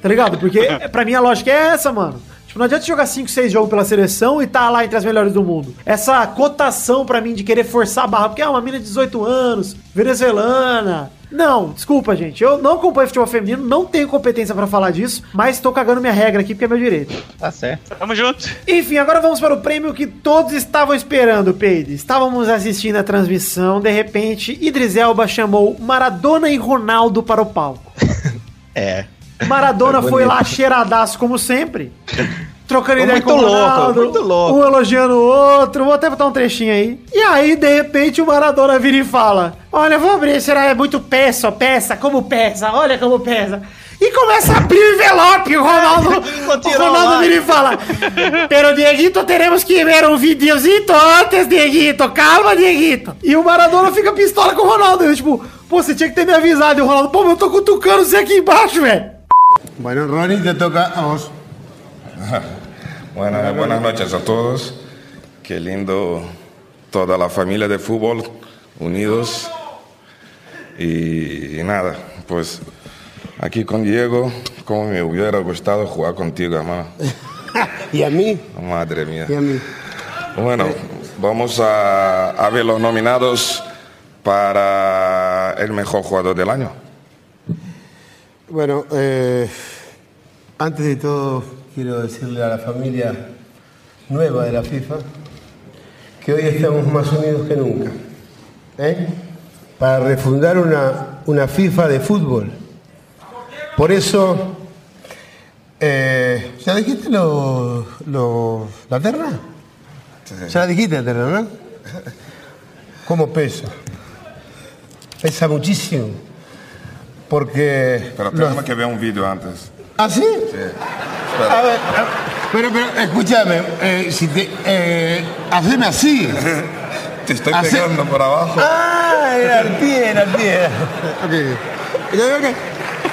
Tá ligado? Porque é, pra mim a lógica é essa, mano. Tipo, não adianta jogar 5, 6 jogos pela seleção e tá lá entre as melhores do mundo. Essa cotação pra mim de querer forçar a barra, porque é uma mina de 18 anos, venezuelana. Não, desculpa, gente. Eu não acompanho futebol feminino, não tenho competência pra falar disso, mas tô cagando minha regra aqui porque é meu direito. Tá certo. Tamo junto. Enfim, agora vamos para o prêmio que todos estavam esperando, Peide. Estávamos assistindo a transmissão, de repente, Idris Elba chamou Maradona e Ronaldo para o palco. É. Maradona Foi foi lá cheiradaço como sempre. Trocando ideia muito com o louco, Ronaldo, muito louco. um elogiando o outro. Vou até botar um trechinho aí. E aí, de repente, o Maradona vira e fala: Olha, vou abrir, será é muito peça, peça, como pesa, olha como pesa. E começa a abrir o envelope, o Ronaldo, o Ronaldo vira e fala: Pero Dieguito, teremos que ver um videozito antes, Dieguito, calma, Dieguito. E o Maradona fica pistola com o Ronaldo. Eu, tipo, pô, você tinha que ter me avisado. E o Ronaldo, pô, mas eu tô cutucando você aqui embaixo, velho. Bueno, Ronnie, te toca a vos. Buenas, buenas noches a todos. Qué lindo toda la familia de fútbol unidos. Y, y nada, pues aquí con Diego cómo me hubiera gustado jugar contigo, hermano. ¿Y a mí? Madre mía. ¿Y a mí? Bueno, vamos a, a ver los nominados para el mejor jugador del año. Bueno, eh, antes de todo quiero decirle a la familia nueva de la FIFA que hoy estamos más unidos que nunca. ¿eh? Para refundar una, una FIFA de fútbol. Por eso, eh, ¿ya dijiste lo, lo- la terna? Ya la dijiste la terna, ¿no? ¿Cómo pesa? Pesa muchísimo. Porque... Pero los- tenemos que ver un vídeo antes. ¿Ah, sí? Espera. A ver, a- pero, pero, escúchame, eh, si te, eh, haceme así. Te estoy Hace- pegando por abajo. Ah, era el pie, era el pie. Ok.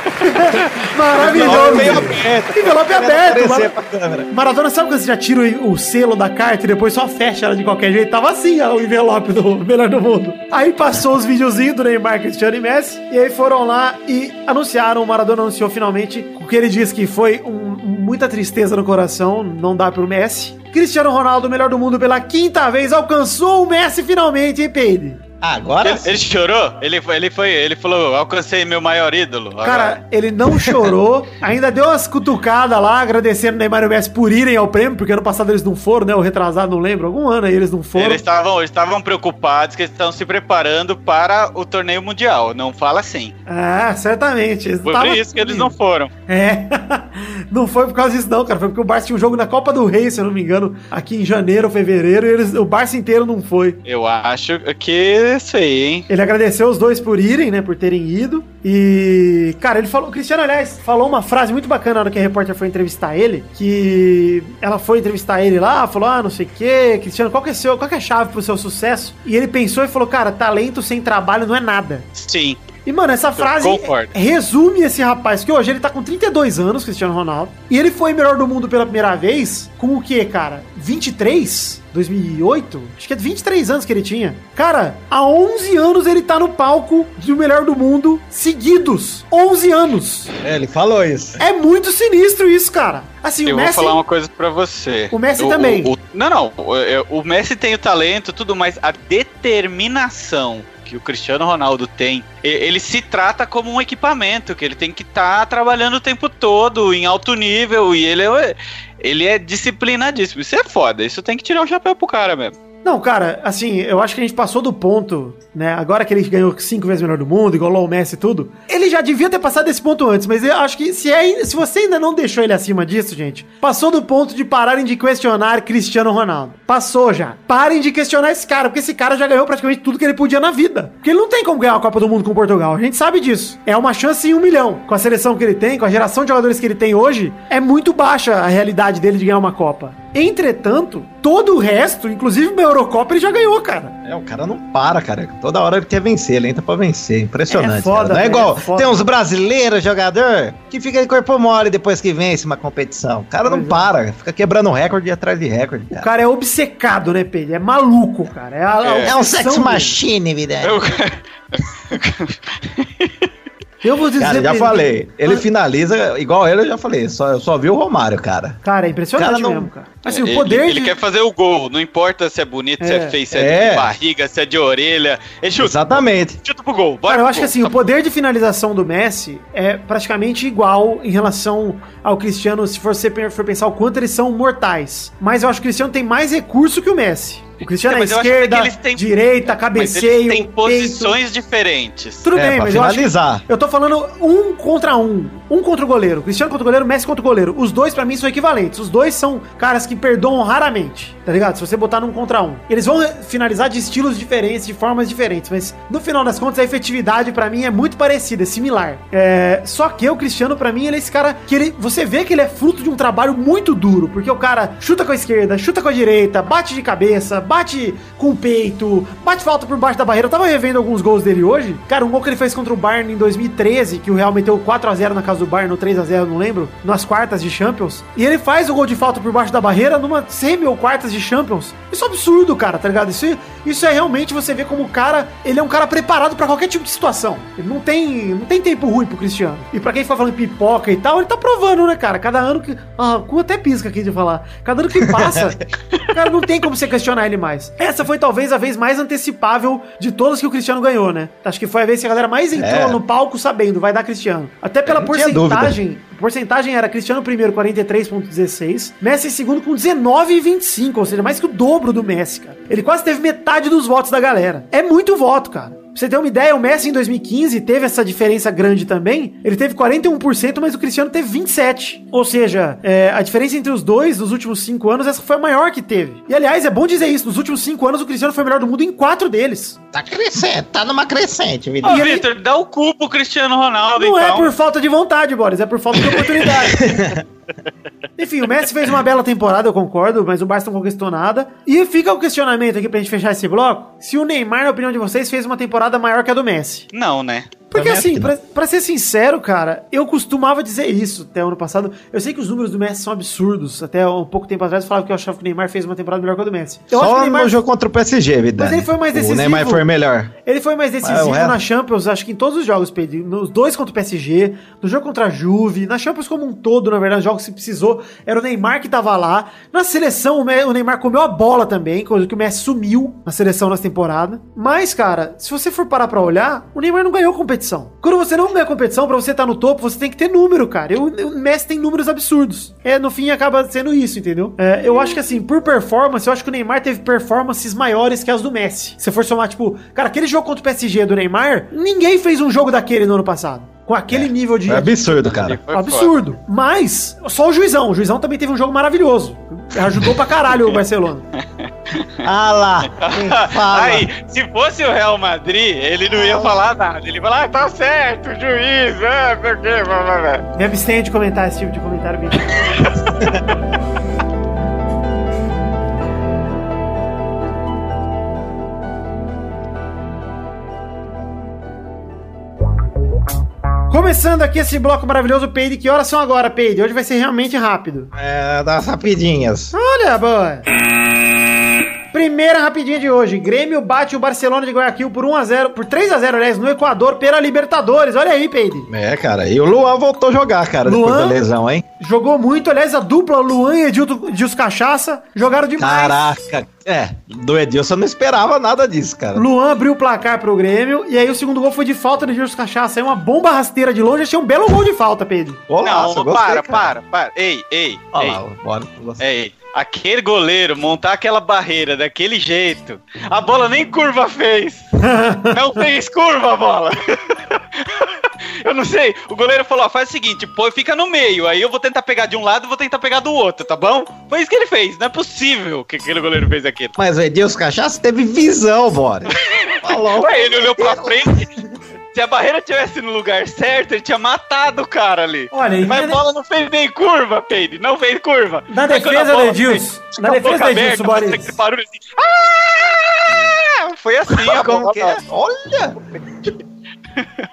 Maravilhoso. Envelope aberto. Envelope aberto. Mar-. Maradona, sabe quando você já tira o, o selo da carta e depois só fecha ela de qualquer jeito? Tava assim ó, o envelope do melhor do mundo. Aí passou os videozinhos do Neymar, Cristiano e Messi. E aí foram lá e anunciaram, o Maradona anunciou finalmente o que ele disse que foi um- muita tristeza no coração, não dá pro Messi. Cristiano Ronaldo, melhor do mundo pela quinta vez, alcançou o Messi finalmente, hein, Peide? Agora Ele, ele chorou? Ele, foi- ele foi, ele falou, alcancei meu maior ídolo. Cara, ele não chorou, ainda deu umas cutucadas lá, agradecendo o Neymar e o Messi por irem ao prêmio, porque ano passado eles não foram, né? O retrasado, não lembro, algum ano aí eles não foram. Eles estavam, eles estavam preocupados que eles estão se preparando para o torneio mundial. Não fala assim. Ah, certamente. Eles Por tavam- isso que eles não foram. É, não foi por causa disso não, cara, foi porque o Barça tinha um jogo na Copa do Rei, se eu não me engano, aqui em janeiro, fevereiro, e eles, o Barça inteiro não foi. Eu acho que sei, hein? Ele agradeceu os dois por irem, né? Por terem ido. E, cara, ele falou. O Cristiano, aliás, falou uma frase muito bacana na hora que a repórter foi entrevistar ele. Que ela foi entrevistar ele lá, falou: Ah, não sei o quê, Cristiano, qual que é, seu, qual que é a chave pro seu sucesso? E ele pensou e falou: Cara, talento sem trabalho não é nada. Sim. E, mano, essa frase resume esse rapaz, que hoje ele tá com 32 anos, Cristiano Ronaldo. E ele foi melhor do mundo pela primeira vez com o quê, cara? 23? 2008? Acho que é 23 anos que ele tinha. Cara, há 11 anos ele tá no palco do melhor do mundo seguidos. 11 anos. É, ele falou isso. É muito sinistro isso, cara. Assim, Eu o vou Messi... falar uma coisa pra você. O Messi também. o- não, não. O, o Messi tem o talento, tudo, mas a determinação que o Cristiano Ronaldo tem, ele se trata como um equipamento, que ele tem que estar trabalhando o tempo todo, em alto nível, e ele é, ele é disciplinadíssimo. Isso é foda, isso tem que tirar o chapéu pro cara mesmo. Não, cara, assim, eu acho que a gente passou do ponto, né? Agora que ele ganhou cinco vezes melhor do mundo, igualou o Messi e tudo. Ele já devia ter passado desse ponto antes, mas eu acho que se, é, se você ainda não deixou ele acima disso, gente, passou do ponto de pararem de questionar Cristiano Ronaldo. Passou já. Parem de questionar esse cara, porque esse cara já ganhou praticamente tudo que ele podia na vida. Porque ele não tem como ganhar a Copa do Mundo com Portugal. A gente sabe disso. É uma chance em um milhão. Com a seleção que ele tem, com a geração de jogadores que ele tem hoje, é muito baixa a realidade dele de ganhar uma Copa. Entretanto, todo o resto, inclusive uma Eurocopa, ele já ganhou, cara. É, o cara não para, cara. Toda hora ele quer vencer, ele entra pra vencer. Impressionante. É foda, cara. Não é velho, igual. é foda. tem uns brasileiros jogador que fica de corpo mole depois que vence uma competição. O cara não Pois é. para, fica quebrando recorde atrás de recorde. O Cara. cara é obcecado, né, Pedro? É maluco, cara. É, a, a É um obsessão sex machine, vida. Eu- Eu vou dizer. Cara, já Pedro, falei. Ele Ah. finaliza igual ele, eu já falei. Só, eu só vi o Romário, cara. Cara, é impressionante Cara, não- mesmo, cara. Assim, ele, o poder ele de... quer fazer o gol, não importa se é bonito, se É. é feio, se é, É. de barriga, se é de orelha. Ele chuta, Exatamente. chuta pro gol. Bora Cara, eu acho que gol. assim, o poder de finalização do Messi é praticamente igual em relação ao Cristiano, se você for pensar o quanto eles são mortais. Mas eu acho que o Cristiano tem mais recurso que o Messi. O Cristiano É, é mas esquerda, têm- direita, Mas cabeceio, eles têm peito. posições diferentes. Tudo É, bem, mas eu acho que finalizar. eu tô falando um contra um. Um contra o goleiro. Cristiano contra o goleiro, Messi contra o goleiro. Os dois, pra mim, são equivalentes. Os dois são caras que perdoam raramente, tá ligado? Se você botar num contra um. Eles vão finalizar de estilos diferentes, de formas diferentes, mas no final das contas, a efetividade, pra mim, é muito parecida, é similar. É, Só que o Cristiano, pra mim, ele é esse cara que ele. Você vê que ele é fruto de um trabalho muito duro, porque o cara chuta com a esquerda, chuta com a direita, bate de cabeça, bate com o peito, bate falta por baixo da barreira. Eu tava revendo alguns gols dele hoje. Cara, um gol que ele fez contra o Bayern em 2013, que o Real meteu 4x0 na casa do Bayern, no 3x0, não lembro, nas quartas de Champions. E ele faz o gol de falta por baixo da barreira numa semi ou quartas de Champions. Isso é absurdo, cara, tá ligado? Isso, isso é realmente você vê como o cara, ele é um cara preparado pra qualquer tipo de situação. Ele não tem, não tem tempo ruim pro Cristiano. E pra quem fica falando pipoca e tal, ele tá provando, né, cara? Cada ano que. Ah, o cu até pisca aqui de falar. Cada ano que passa, cara, não tem como você questionar ele mais. Essa foi talvez a vez mais antecipável de todas que o Cristiano ganhou, né? Acho que foi a vez que a galera mais entrou É. no palco sabendo, vai dar Cristiano. Até pela porcentagem. Porcentagem era Cristiano primeiro 43.16, Messi segundo com 19,25, ou seja, mais que o dobro do Messi, cara. Ele quase teve metade dos votos da galera. É muito voto, cara. Pra você ter uma ideia, o Messi em 2015 teve essa diferença grande também. Ele teve 41%, mas o Cristiano teve 27%. Ou seja, é, a diferença entre os dois nos últimos cinco anos, essa foi a maior que teve. E aliás, é bom dizer isso: nos últimos cinco anos, o Cristiano foi o melhor do mundo em quatro deles. Tá crescendo, tá numa crescente, Ô, Vitor. Ele- Vitor, dá o cu pro Cristiano Ronaldo, Não é então. por falta de vontade, Boris, é por falta de oportunidade. Enfim, o Messi fez uma bela temporada, eu concordo, mas o Barça não conquistou nada. E fica o questionamento aqui pra gente fechar esse bloco: se o Neymar, na opinião de vocês, fez uma temporada maior que a do Messi. Não, né? Porque assim, pra, pra ser sincero, cara, eu costumava dizer isso até ano passado. Eu sei que os números do Messi são absurdos. Até um pouco tempo atrás eu falava que eu achava que o Neymar fez uma temporada melhor que a do Messi. Eu acho que Só o Neymar no jogo contra o PSG, Vidani. Mas ele foi mais decisivo. O Neymar foi melhor. Ele foi mais Mas decisivo resto- na Champions, acho que em todos os jogos, Pedro. Nos dois contra o PSG, no jogo contra a Juve, na Champions como um todo, na verdade, os jogos que precisou, era o Neymar que tava lá. Na seleção, o Neymar comeu a bola também, coisa que o Messi sumiu na seleção nessa temporada. Mas, cara, se você for parar pra olhar, o Neymar não ganhou competição. Quando você não ganha competição, pra você estar no topo, você tem que ter número, cara. O, o Messi tem números absurdos. É, no fim, acaba sendo isso, entendeu? É, eu acho que, assim, por performance, eu acho que o Neymar teve performances maiores que as do Messi. Se for somar, tipo, cara, aquele jogo contra o PSG do Neymar, ninguém fez um jogo daquele no ano passado. Com aquele nível de. É absurdo, cara. Absurdo. Mas, só o Juizão. O Juizão também teve um jogo maravilhoso. Ajudou pra caralho o Barcelona. Ah lá. Aí, se fosse o Real Madrid, ele não ia falar nada. Ele ia falar, ah, tá certo, juiz, ah, não sei o quê, blá, blá, blá. Me abstenho de comentar esse tipo de comentário, Começando aqui esse bloco maravilhoso, Peide. Que horas são agora, Peide? Hoje vai ser realmente rápido. É, das rapidinhas. Olha, boa. Primeira rapidinha de hoje. Grêmio bate o Barcelona de Guayaquil por 1x0, por 3x0, aliás, no Equador, pela Libertadores. Olha aí, Peide. É, cara. E o Luan voltou a jogar, cara, depois Luan? da lesão, hein? Jogou muito, aliás, a dupla Luan e Edilson Cachaça jogaram demais. Caraca. É, do Edilson eu não esperava nada disso, cara. Luan abriu o placar pro Grêmio e aí o segundo gol foi de falta do Edilson Cachaça. Aí uma bomba rasteira de longe, achei um belo gol de falta, Pedro. Olá, Não, para, para, para. Ei, ei, Olha ei. lá, bora. Você. Ei, aquele goleiro montar aquela barreira daquele jeito, a bola nem curva fez. Não fez curva a bola. Eu não sei. O goleiro falou: ó, faz o seguinte, pô, fica no meio. Aí eu vou tentar pegar de um lado e vou tentar pegar do outro, tá bom? Foi isso que ele fez. Não é possível que aquele goleiro fez aquilo. Mas o Edilson Cachaça teve visão, bora. Falou. Ué, ele olhou pra frente. Se a barreira tivesse no lugar certo, ele tinha matado o cara ali. Olha, e Mas a bola não fez nem curva, Peide. Não fez curva. Na a defesa do Edilson, na defesa do Edilson, Boris. aquele barulho assim. Ah! Foi assim, a Como bola. que é? Olha!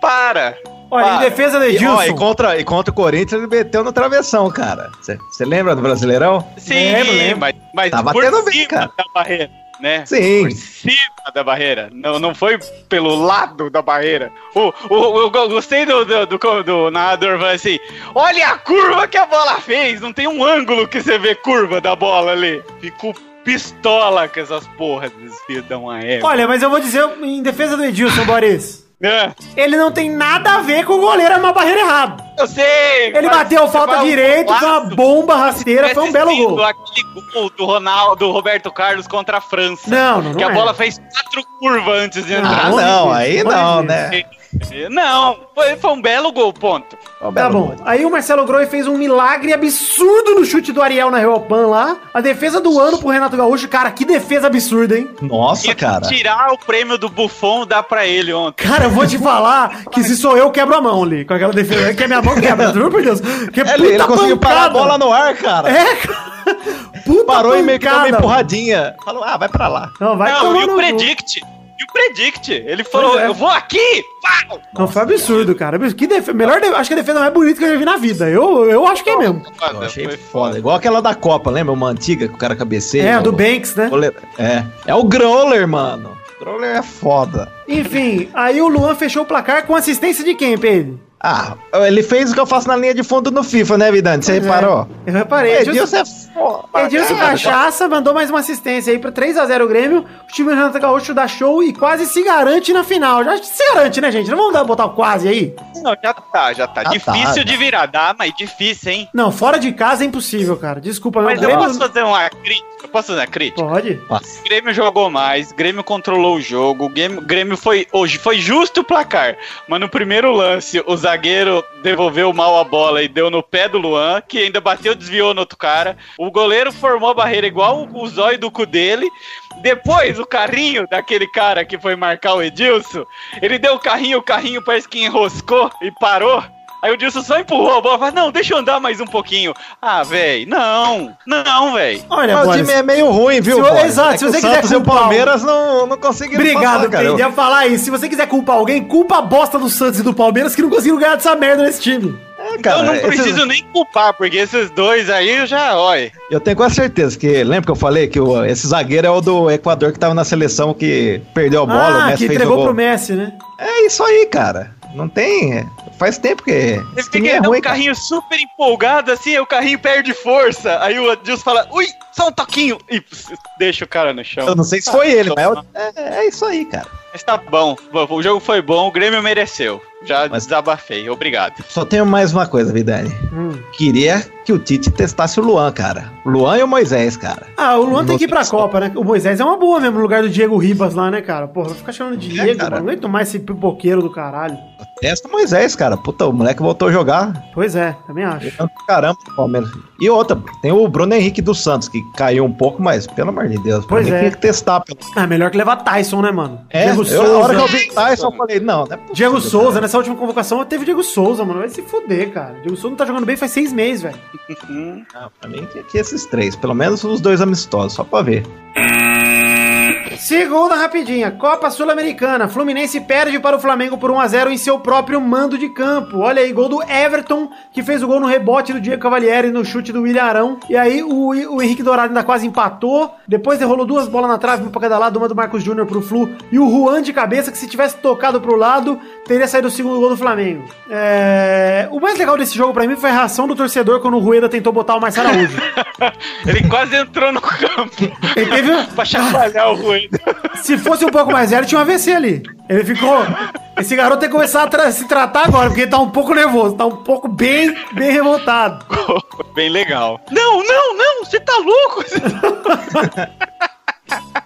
Para. Olha, em Para. defesa do E, ó, Edilson. e contra, e contra o Corinthians ele meteu no travessão, cara. Você lembra do Brasileirão? Sim, Lembro, lembro. mas, mas Tá por batendo bem, cara. da barreira, né? Sim. Por cima da barreira. Não, não foi pelo lado da barreira. O, o, eu go- gostei do, do, do, do narrador falando assim: olha a curva que a bola fez! Não tem um ângulo que você vê curva da bola ali. Fico pistola com essas porras desses filhos da uma égua. Olha, mas eu vou dizer em defesa do Edilson, Boris. É, Ele não tem nada a ver com o goleiro armar a barreira errado. eu sei! Ele bateu falta direito, foi uma bomba rasteira, foi um belo gol. Aquele gol do Ronaldo, do Roberto Carlos contra a França. Não, não, não Que a é. bola fez quatro curvas antes de Ah, entrar. longe não, aí não, né? Não, foi, foi um belo gol, ponto. Tá belo bom. gol. Aí o Marcelo Groi fez um milagre absurdo no chute do Ariel na Pan lá. A defesa do ano pro Renato Gaúcho. Cara, que defesa absurda, hein? Nossa, E cara. tirar o prêmio do Buffon dá pra ele ontem. Cara, eu vou te falar que se sou eu, quebro a mão ali. Com aquela defesa. Que a minha mão quebra, juro por Deus. Que Ele, ele conseguiu parar a bola no ar, cara. É, cara. Puta parou e meio que deu uma pancada. empurradinha. Falou, ah, vai pra lá. Não, vai não, e o. Predict. E o Predict. Ele falou, é. eu vou aqui! Pau! Não, foi absurdo, cara. Que. Melhor de... Acho que a defesa mais bonita que eu já vi na vida. Eu, eu acho que é mesmo. Eu achei foda. Igual aquela da Copa, lembra? Uma antiga que o cara cabeceia. É, a do O- Banks, né? É. É o Growler, mano. O Growler é foda. Enfim, aí o Luan fechou o placar com assistência de quem, Pedro? Ah, ele fez o que eu faço na linha de fundo no FIFA, né, Vidante? Você Pois é. reparou? Eu reparei. Edilson é foda. Edilson. Cachaça mandou mais uma assistência aí pra 3x0 o Grêmio. O time do Renato Gaúcho dá show e quase se garante na final. Já se garante, né, gente? Não vamos dar, botar o quase aí? Não, já tá, já tá. Já difícil tá, de virar, dá, mas difícil, hein? Não, fora de casa é impossível, cara. Desculpa, meu Mas eu Grêmio... posso fazer uma crítica? Eu posso fazer uma crítica? Pode. O Grêmio jogou mais, Grêmio controlou o jogo, o Grêmio, Grêmio foi hoje foi justo o placar, mas no primeiro lance o zagueiro devolveu mal a bola e deu no pé do Luan, que ainda bateu, desviou no outro cara. O goleiro formou a barreira igual o zóio do cu dele. Depois o carrinho daquele cara que foi marcar o Edilson, ele deu o carrinho, o carrinho parece que enroscou e parou. Aí o Dilson só empurrou a bola, falou, não, deixa eu andar mais um pouquinho. Ah, velho, não, não, velho. Olha, Mas o time é meio ruim, viu, Se exato, É se você o quiser Santos e o culpar Palmeiras não, não conseguiram Obrigado, passar, cara. Pedro. Ia falar isso. Se você quiser culpar alguém, culpa a bosta do Santos e do Palmeiras que não conseguiram ganhar dessa merda nesse time. É, Então cara, eu não esses- preciso nem culpar, porque esses dois aí eu já, olha. Eu tenho quase certeza que. Lembra que eu falei que o- esse zagueiro é o do Equador que tava na seleção que perdeu a bola, o ah, Messi que fez o entregou gol. pro Messi, né? É isso aí, cara. Não tem. Faz tempo que. Esse time é um ruim, cara. carrinho super empolgado, assim, o carrinho perde força. Aí o Adilson fala, ui, só um toquinho. E deixa o cara no chão. Eu não sei se foi ele, mas é o- é, é isso aí, cara. Mas tá bom, o jogo foi bom, o Grêmio mereceu. Já Mas- desabafei, obrigado. Só tenho mais uma coisa, Vidani. Hum. Queria que o Tite testasse o Luan, cara. Luan e o Moisés, cara. Ah, o Luan tem que ir pra Copa, né? O Moisés é uma boa mesmo, no lugar do Diego Ribas lá, né, cara? Porra, vai ficar chamando de É, Diego, cara. mano. Não aguento mais esse pipoqueiro do caralho. Testa o Moisés, cara. Puta, o moleque voltou a jogar. Pois é, também acho. Caramba, Palmeiras. E outra, tem o Bruno Henrique dos Santos, que caiu um pouco, mas pelo amor de Deus, Pois é. tinha que testar. Pelo... Ah, melhor que levar Tyson, né, mano? É, Diego eu, a hora que eu Souza. vi Tyson, eu falei, não, não é possível, Diego cara. Souza, nessa última convocação teve Diego Souza, mano. Vai se fuder, cara. Diego Souza não tá jogando bem faz seis meses, velho. Não, pra mim tinha que esses três, pelo menos os dois amistosos, só pra ver. Segunda rapidinha, Copa Sul-Americana. Fluminense perde para o Flamengo por 1x0 em seu próprio mando de campo. Olha aí, gol do Everton, que fez o gol no rebote do Diego Cavalieri no chute do William Arão. E aí o, o Henrique Dourado ainda quase empatou. Depois derrolou duas bolas na trave, uma pra cada lado, uma do Marcos Júnior pro Flu. E o Juan de cabeça, que se tivesse tocado pro lado, teria saído o segundo gol do Flamengo. É, O mais legal desse jogo pra mim foi a reação do torcedor quando o Rueda tentou botar o Marcelo Araújo. Ele quase entrou no campo Ele teve... pra chacoalhar o ruído. Se fosse um pouco mais velho, tinha um AVC ali. Ele ficou. Esse garoto tem que começar a tra- se tratar agora, porque ele tá um pouco nervoso, tá um pouco bem, bem revoltado. Bem legal. Não, não, não, você tá louco?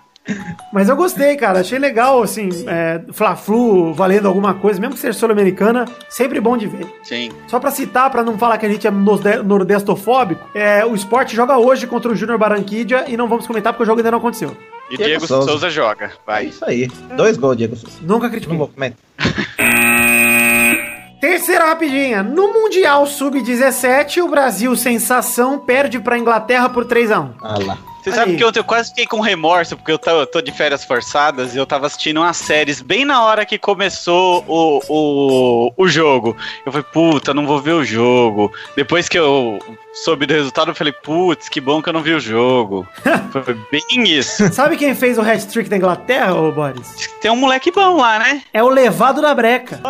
Mas eu gostei, cara. Achei legal, assim, é, Fla-Flu valendo alguma coisa, mesmo que seja sul-americana, sempre bom de ver. Sim. Só pra citar, pra não falar que a gente é norde- nordestofóbico, é, o esporte joga hoje contra o Júnior Barranquilla e não vamos comentar porque o jogo ainda não aconteceu. E Diego Diego Souza. Souza, joga. É Vai. isso aí. Dois gols, Diego Souza. Nunca Não critiquei. vou comentar. Terceira rapidinha. No Mundial Sub-17, o Brasil, sensação, perde pra Inglaterra por 3x1. Ah lá. Você Aí. sabe que ontem eu quase fiquei com remorso, porque eu tô, eu tô de férias forçadas e eu tava assistindo umas séries bem na hora que começou o, o, o jogo. Eu falei, puta, não vou ver o jogo. Depois que eu soube do resultado, eu falei, putz, que bom que eu não vi o jogo. Foi bem isso. Sabe quem fez o hat-trick da Inglaterra, ô Boris? Tem um moleque bom lá, né? É o levado da breca.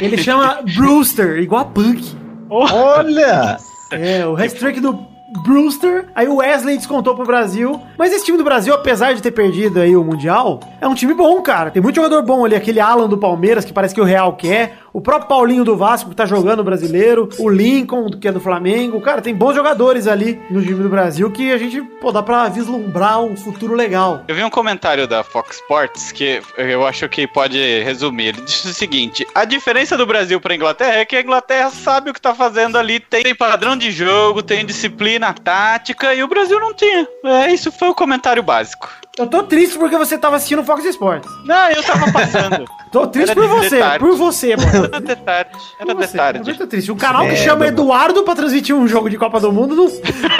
Ele chama Brewster, igual a Punk. Olha! É, o hat-trick do Brewster. Aí o Wesley descontou pro Brasil. Mas esse time do Brasil, apesar de ter perdido aí o Mundial, é um time bom, cara. Tem muito jogador bom ali. Aquele Alan do Palmeiras, que parece que o Real quer. O próprio Paulinho do Vasco, que tá jogando brasileiro. O Lincoln, que é do Flamengo. Cara, tem bons jogadores ali no time do Brasil que a gente, pô, dá pra vislumbrar um futuro legal. Eu vi um comentário da Fox Sports que eu acho que pode resumir. Ele disse o seguinte: a diferença do Brasil para a Inglaterra é que a Inglaterra sabe o que tá fazendo ali, tem padrão de jogo, tem disciplina tática e o Brasil não tinha. É, isso foi o comentário básico. Eu tô triste porque você tava assistindo Fox Sports. Não, eu tava passando. Tô triste por você, por você, mano. Era de tarde. Era de tarde. É muito triste. Um canal que É, chama mano. Eduardo pra transmitir um jogo de Copa do Mundo não,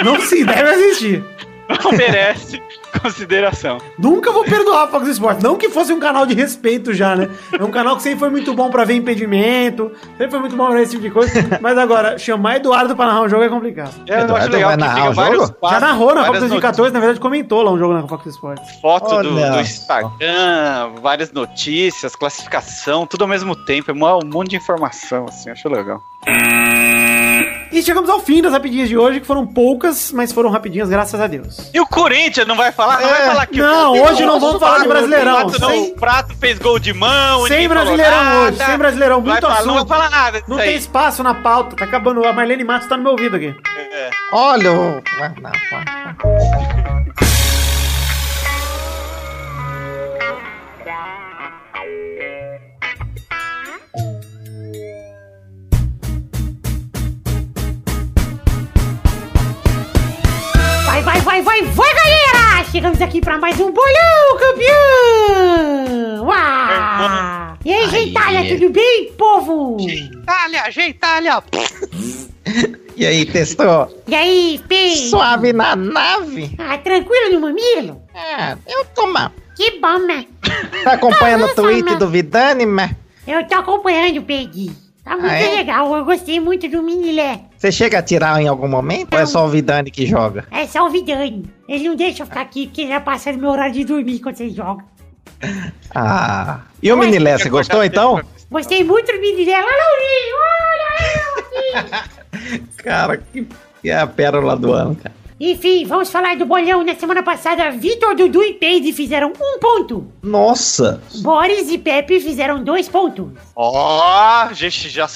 não se deve assistir. Não merece consideração. Nunca vou perdoar a Fox Sports. Não que fosse um canal de respeito já, né? É um canal que sempre foi muito bom pra ver impedimento, sempre foi muito bom pra ver esse tipo de coisa. Mas agora, chamar Eduardo pra narrar um jogo é complicado. É, eu acho legal vai que narrar fica o vários jogo? passos, Já narrou na Copa várias 2014, na verdade comentou lá um jogo na Fox Sports. foto do, do. Instagram, várias notícias, classificação, tudo ao mesmo tempo. É um monte de informação, assim, acho legal. E chegamos ao fim das rapidinhas de hoje, que foram poucas, mas foram rapidinhas, graças a Deus. E o Corinthians não vai falar? Não É, vai falar que não, o hoje não vamos falar de Brasileirão. O Prato, não, Sem- o Prato fez gol de mão. Sem Brasileirão nada. hoje, sem Brasileirão, Vai muito falar- Não vai assunto. falar nada Não aí. tem espaço na pauta, tá acabando. A Marlene Matos tá no meu ouvido aqui. Olha o. Vai, vai, vai, vai, galera! Chegamos aqui pra mais um bolão, campeão! Uau! E aí, gentalha, tudo bem, povo? Itália, Itália. E aí, testou? E aí, Pei? Suave na nave? Ah, tranquilo no mamilo? Ah, eu tô mal. Que bom, né? Tá acompanhando o tweet mas- do Vidani, mas Eu tô acompanhando, Peggy. Tá muito Ah, é? legal, eu gostei muito do Minilé. Você chega a tirar em algum momento? Ou é só o Vidani que joga? É só o Vidani. Ele não deixa eu ficar aqui porque já passa do meu horário de dormir quando vocês jogam. Ah. E o Minilé, você gostou então? Gostei muito do Minilé. Lá, Laurinho, olha eu aqui. Cara, que, que é a pérola do ano, cara. Enfim, vamos falar do bolão. Na semana passada, Vitor, Dudu e Peide fizeram um ponto. Nossa! Boris e Pepe fizeram dois pontos. Ó, gente, já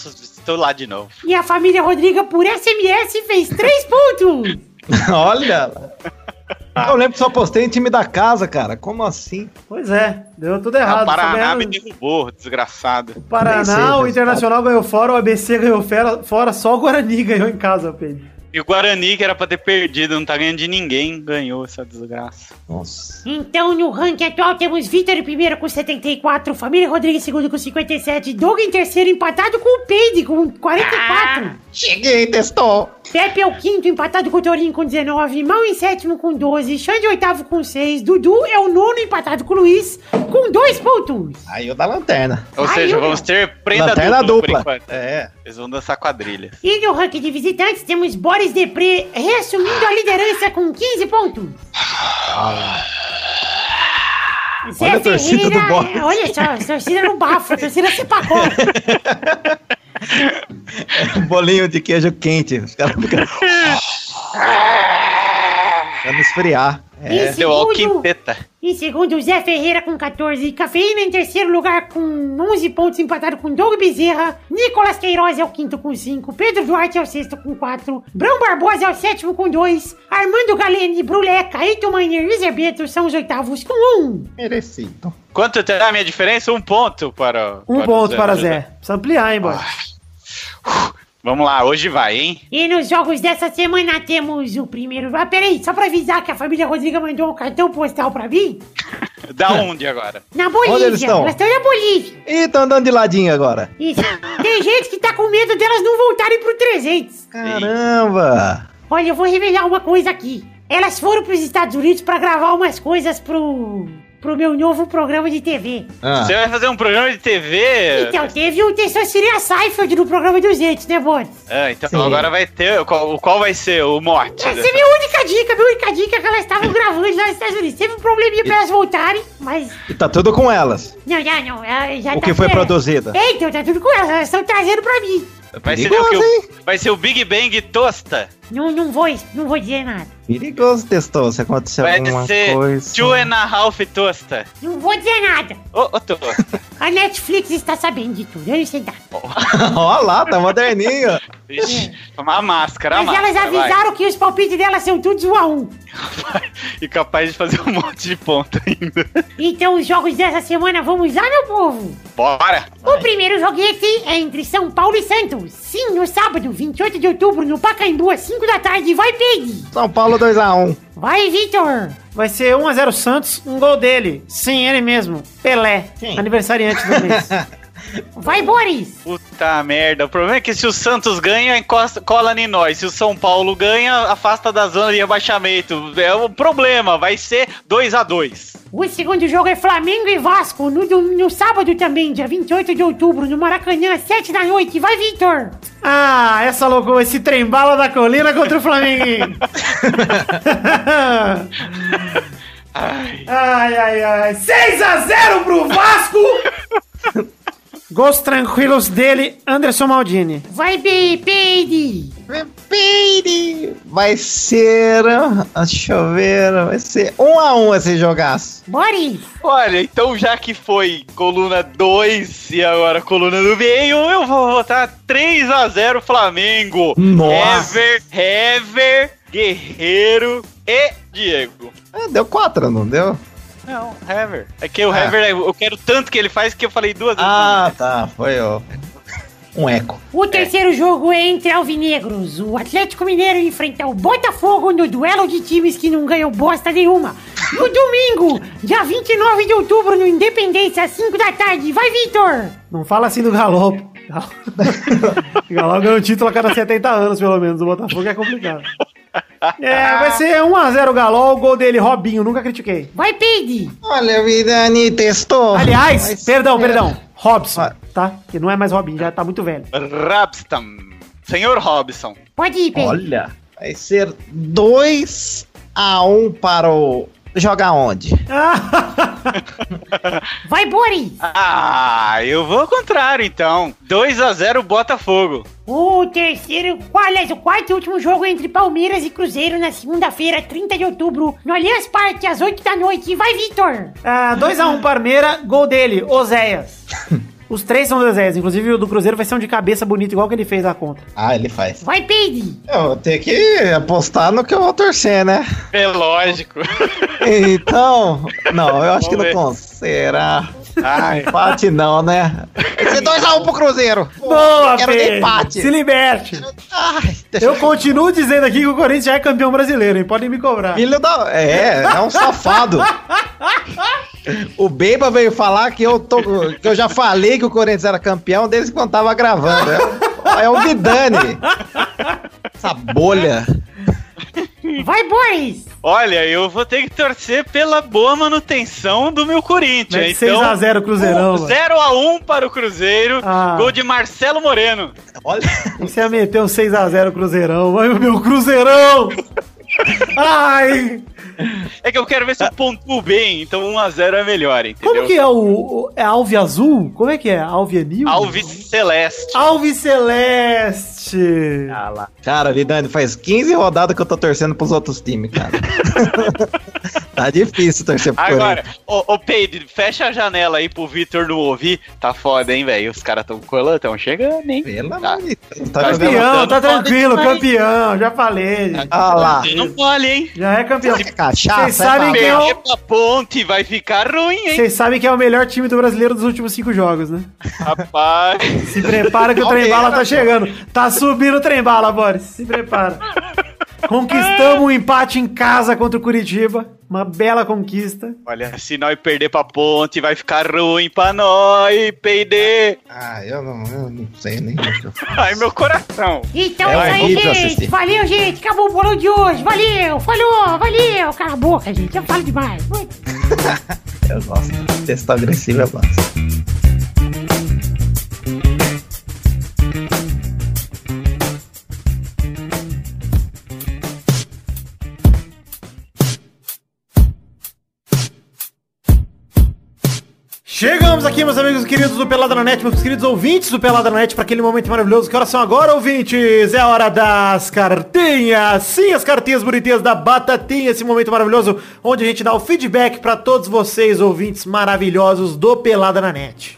estou lá de novo. E a família Rodriga, por SMS, fez três pontos. Olha! Eu lembro que só postei em time da casa, cara. Como assim? Pois é, deu tudo Ah, errado. o Paraná me Só ganharam- derrubou, desgraçado. O Paraná, sei o. Internacional ganhou fora, o ABC ganhou fora, fora só o Guarani ganhou em casa, Pedro. E o Guarani, que era pra ter perdido, não tá ganhando de ninguém, ganhou essa desgraça. Nossa. Então, no ranking atual, temos Vitor em primeiro com 74, Família Rodrigues em segundo com 57, Doug em terceiro empatado com o Peide com 44. Cheguei, testou! Pepe é o quinto, empatado com o Torinho com 19. Mal em sétimo com 12. Xande oitavo com 6. Dudu é o nono, empatado com o Luiz, com 2 pontos. Aí o da lanterna. Ou Ai, seja, eu- vamos ter prenda Lanterna dupla, dupla. É. Eles vão dançar quadrilha. E no ranking de visitantes, temos Boris Depré reassumindo a liderança com 15 pontos. Zé Olha a torcida do Boris. Olha só, a torcida no bafo, a torcida se pacou. Um bolinho de queijo quente. Os caras ficam. pra não esfriar. É. E Deu ao quinteta. em segundo, Zé Ferreira com 14. Cafeína em terceiro lugar com 11 pontos, empatado com Doug Bezerra. Nicolas Queiroz é o quinto com 5. Pedro Duarte é o sexto com 4. Brão Barbosa é o sétimo com 2. Armando Galene, Bruleca, Eito Miner e Zerbeto são os oitavos com 1. Merecido. Quanto terá a minha diferença? Um ponto para. Um para o ponto para né? Zé. Precisa ampliar, hein, boy? Vamos lá, hoje vai, hein? E nos jogos dessa semana temos o primeiro. Ah, peraí, só pra avisar que a família Rodriga mandou um cartão postal pra mim. Da onde agora? Na Bolívia. Onde eles estão? Elas estão na Bolívia. Ih, tá andando de ladinho agora. Isso. Tem gente que tá com medo delas não voltarem pro 300. Caramba! Olha, eu vou revelar uma coisa aqui. Elas foram pros Estados Unidos pra gravar umas coisas pro. Pro meu novo programa de TV. Ah, Você vai fazer um programa de TV? Então, teve o Tessociria Seifeld no programa dos Entes, né, Boris? Ah, então Sim. agora vai ter. Qual, qual vai ser o mote? Essa é minha única dica, minha única dica é que elas estavam gravando lá nos Estados Unidos. Teve um probleminha pra elas voltarem, mas. e tá tudo com elas. Não, já não. ela Já O tá que foi certo. produzido. É, então tá tudo com elas. Elas estão trazendo pra mim. Vai ser, Perigoso, o- vai ser o Big Bang Tosta. Não, não vou, não vou dizer nada. Perigoso, testou. Se acontecer Vai alguma ser coisa. Two and a Half Tosta. Não vou dizer nada. Ô, ô, Tosta. A Netflix está sabendo de tudo, eu não sei nada. Ó lá, tá moderninho. Ixi, a máscara, a Mas elas máscara. vai. avisaram que os palpites delas são todos um a um. E capaz de fazer um monte de ponto ainda. Então, os jogos dessa semana, vamos lá, meu povo? Bora! O primeiro joguete é entre São Paulo e Santos. Sim, no sábado, 28 de outubro, no Pacaembu, às 5 da tarde. Vai, Pig! São Paulo 2x1. Vai, Vitor! Vai ser 1x0 Santos, um gol dele. Sim, ele mesmo. Pelé. Quem? Aniversariante do mês. Vai, Boris. Puta merda. O problema é que se o Santos ganha, encosta, cola em nós. Se o São Paulo ganha, afasta da zona de rebaixamento. É o problema. Vai ser 2 a 2 O segundo jogo é Flamengo e Vasco, no, no sábado também, dia 28 de outubro, no Maracanã, às 7 da noite. Vai, Vitor! Ah, essa loucura, esse trem-bala da colina contra o Flamengo. ai, ai, ai. 6 a 0 pro Vasco. Gols tranquilos dele, Anderson Maldini. Vai, B, Peide! Peide! Vai ser. Deixa eu ver. Vai ser um a um esse jogaço. Boris! Olha, então já que foi coluna 2 e agora coluna do meio, eu vou votar 3 a 0 Flamengo. Nossa. Hever, Hever, Guerreiro e Diego. É, deu quatro, não deu? Não, Hever. É que o Ah. Hever, eu quero tanto que ele faz que eu falei duas vezes. Ah, tá. Foi ó, um eco. O terceiro jogo é entre alvinegros. O Atlético Mineiro enfrenta o Botafogo no duelo de times que não ganham bosta nenhuma. No domingo, dia 29 de outubro, no Independência, às 5 da tarde. Vai, Vitor! Não fala assim do Galo. pô. Galo- Galo ganhou um título a cada 70 anos, pelo menos. O Botafogo é complicado. É, vai ser 1x0 Galo, o gol dele, Robinho, nunca critiquei. Vai, Peide! Olha, Vidani, testou. Aliás, Mas- perdão, perdão. Robson, tá? Que não é mais Robinho, já tá muito velho. Rabstam. Senhor Robson. Pode ir, Peide. Olha, vai ser 2 a 1 um para o. Jogar onde? Vai, Boris! Ah, eu vou ao contrário então. 2 a 0 Botafogo. O terceiro, aliás, o quarto e último jogo é entre Palmeiras e Cruzeiro na segunda-feira, 30 de outubro, no Allianz Parque, às 8 da noite. Vai, Vitor! Ah, 2x1 Parmeira, gol dele, Oséias. Os três são do Oséias, inclusive o do Cruzeiro vai ser um de cabeça bonito, igual que ele fez na conta. Ah, ele faz. Vai, Peide! Eu vou ter que apostar no que eu vou torcer, né? É lógico. Então. Não, eu acho que Vamos não ver. cons- será. Ai. Empate não, né? Ser 2x1 pro Cruzeiro. Boa, Quero Pedro. empate. Se liberte. Ai, deixa Eu continuo dizendo aqui que o Corinthians já é campeão brasileiro, hein? Podem me cobrar. Filho da. É, é um safado. O Beba veio falar que eu, tô, que eu já falei que o Corinthians era campeão desde quando tava gravando. É, é o Vidani. Essa bolha. Vai, Boris! Olha, eu vou ter que torcer pela boa manutenção do meu Corinthians. Então, 6 a 0 Cruzeirão, mano. 0 a 1 para o Cruzeiro. Ah. Gol de Marcelo Moreno. Olha. Você ia meter um 6x0 Cruzeirão. Ai, o meu Cruzeirão! Ai! É que eu quero ver se eu pontuo bem, então 1 a 0 é melhor, entendeu? Como que é o. É Alve Azul? Como é que é? Alve Anil? Alves Celeste. Alve Celeste! Ah lá. Cara, Vidani, faz 15 rodadas que eu tô torcendo pros outros times, cara. tá difícil torcer pro Agora, ô, ô Peide, fecha a janela aí pro Vitor não ouvir. Tá foda, hein, velho? Os caras tão colando, tão chegando, hein? Pelo Tá. amor de Deus, tá Tá Campeão, tá tranquilo, campeão, já falei. Ah lá. Não mole, hein? Já é campeão. É cachaça, Vocês sabem bala. quem é o- ponte vai ficar ruim, hein? Vocês sabem que é o melhor time do brasileiro dos últimos cinco jogos, né? Rapaz. Se prepara que o trem bala tá chegando. Tá subindo o trem bala, Boris. Se prepara. Conquistamos um empate em casa contra o Curitiba. Uma bela conquista. Olha, se nós perder pra ponte, vai ficar ruim pra nós, Peide. Ah, eu não, eu não sei nem. Ai, meu coração. Então É é isso aí, gente. Valeu, gente. Acabou o bolão de hoje. Valeu, falou, valeu. Cala a boca, gente. Eu falo demais. Eu gosto. Texto agressivo eu gosto. Chegamos aqui, meus amigos queridos do Pelada na Net, meus queridos ouvintes do Pelada na Net, para aquele momento maravilhoso. Que horas são agora, ouvintes? É a hora das cartinhas. Sim, as cartinhas bonitinhas da Batatinha, esse momento maravilhoso, onde a gente dá o feedback para todos vocês, ouvintes maravilhosos do Pelada na Net.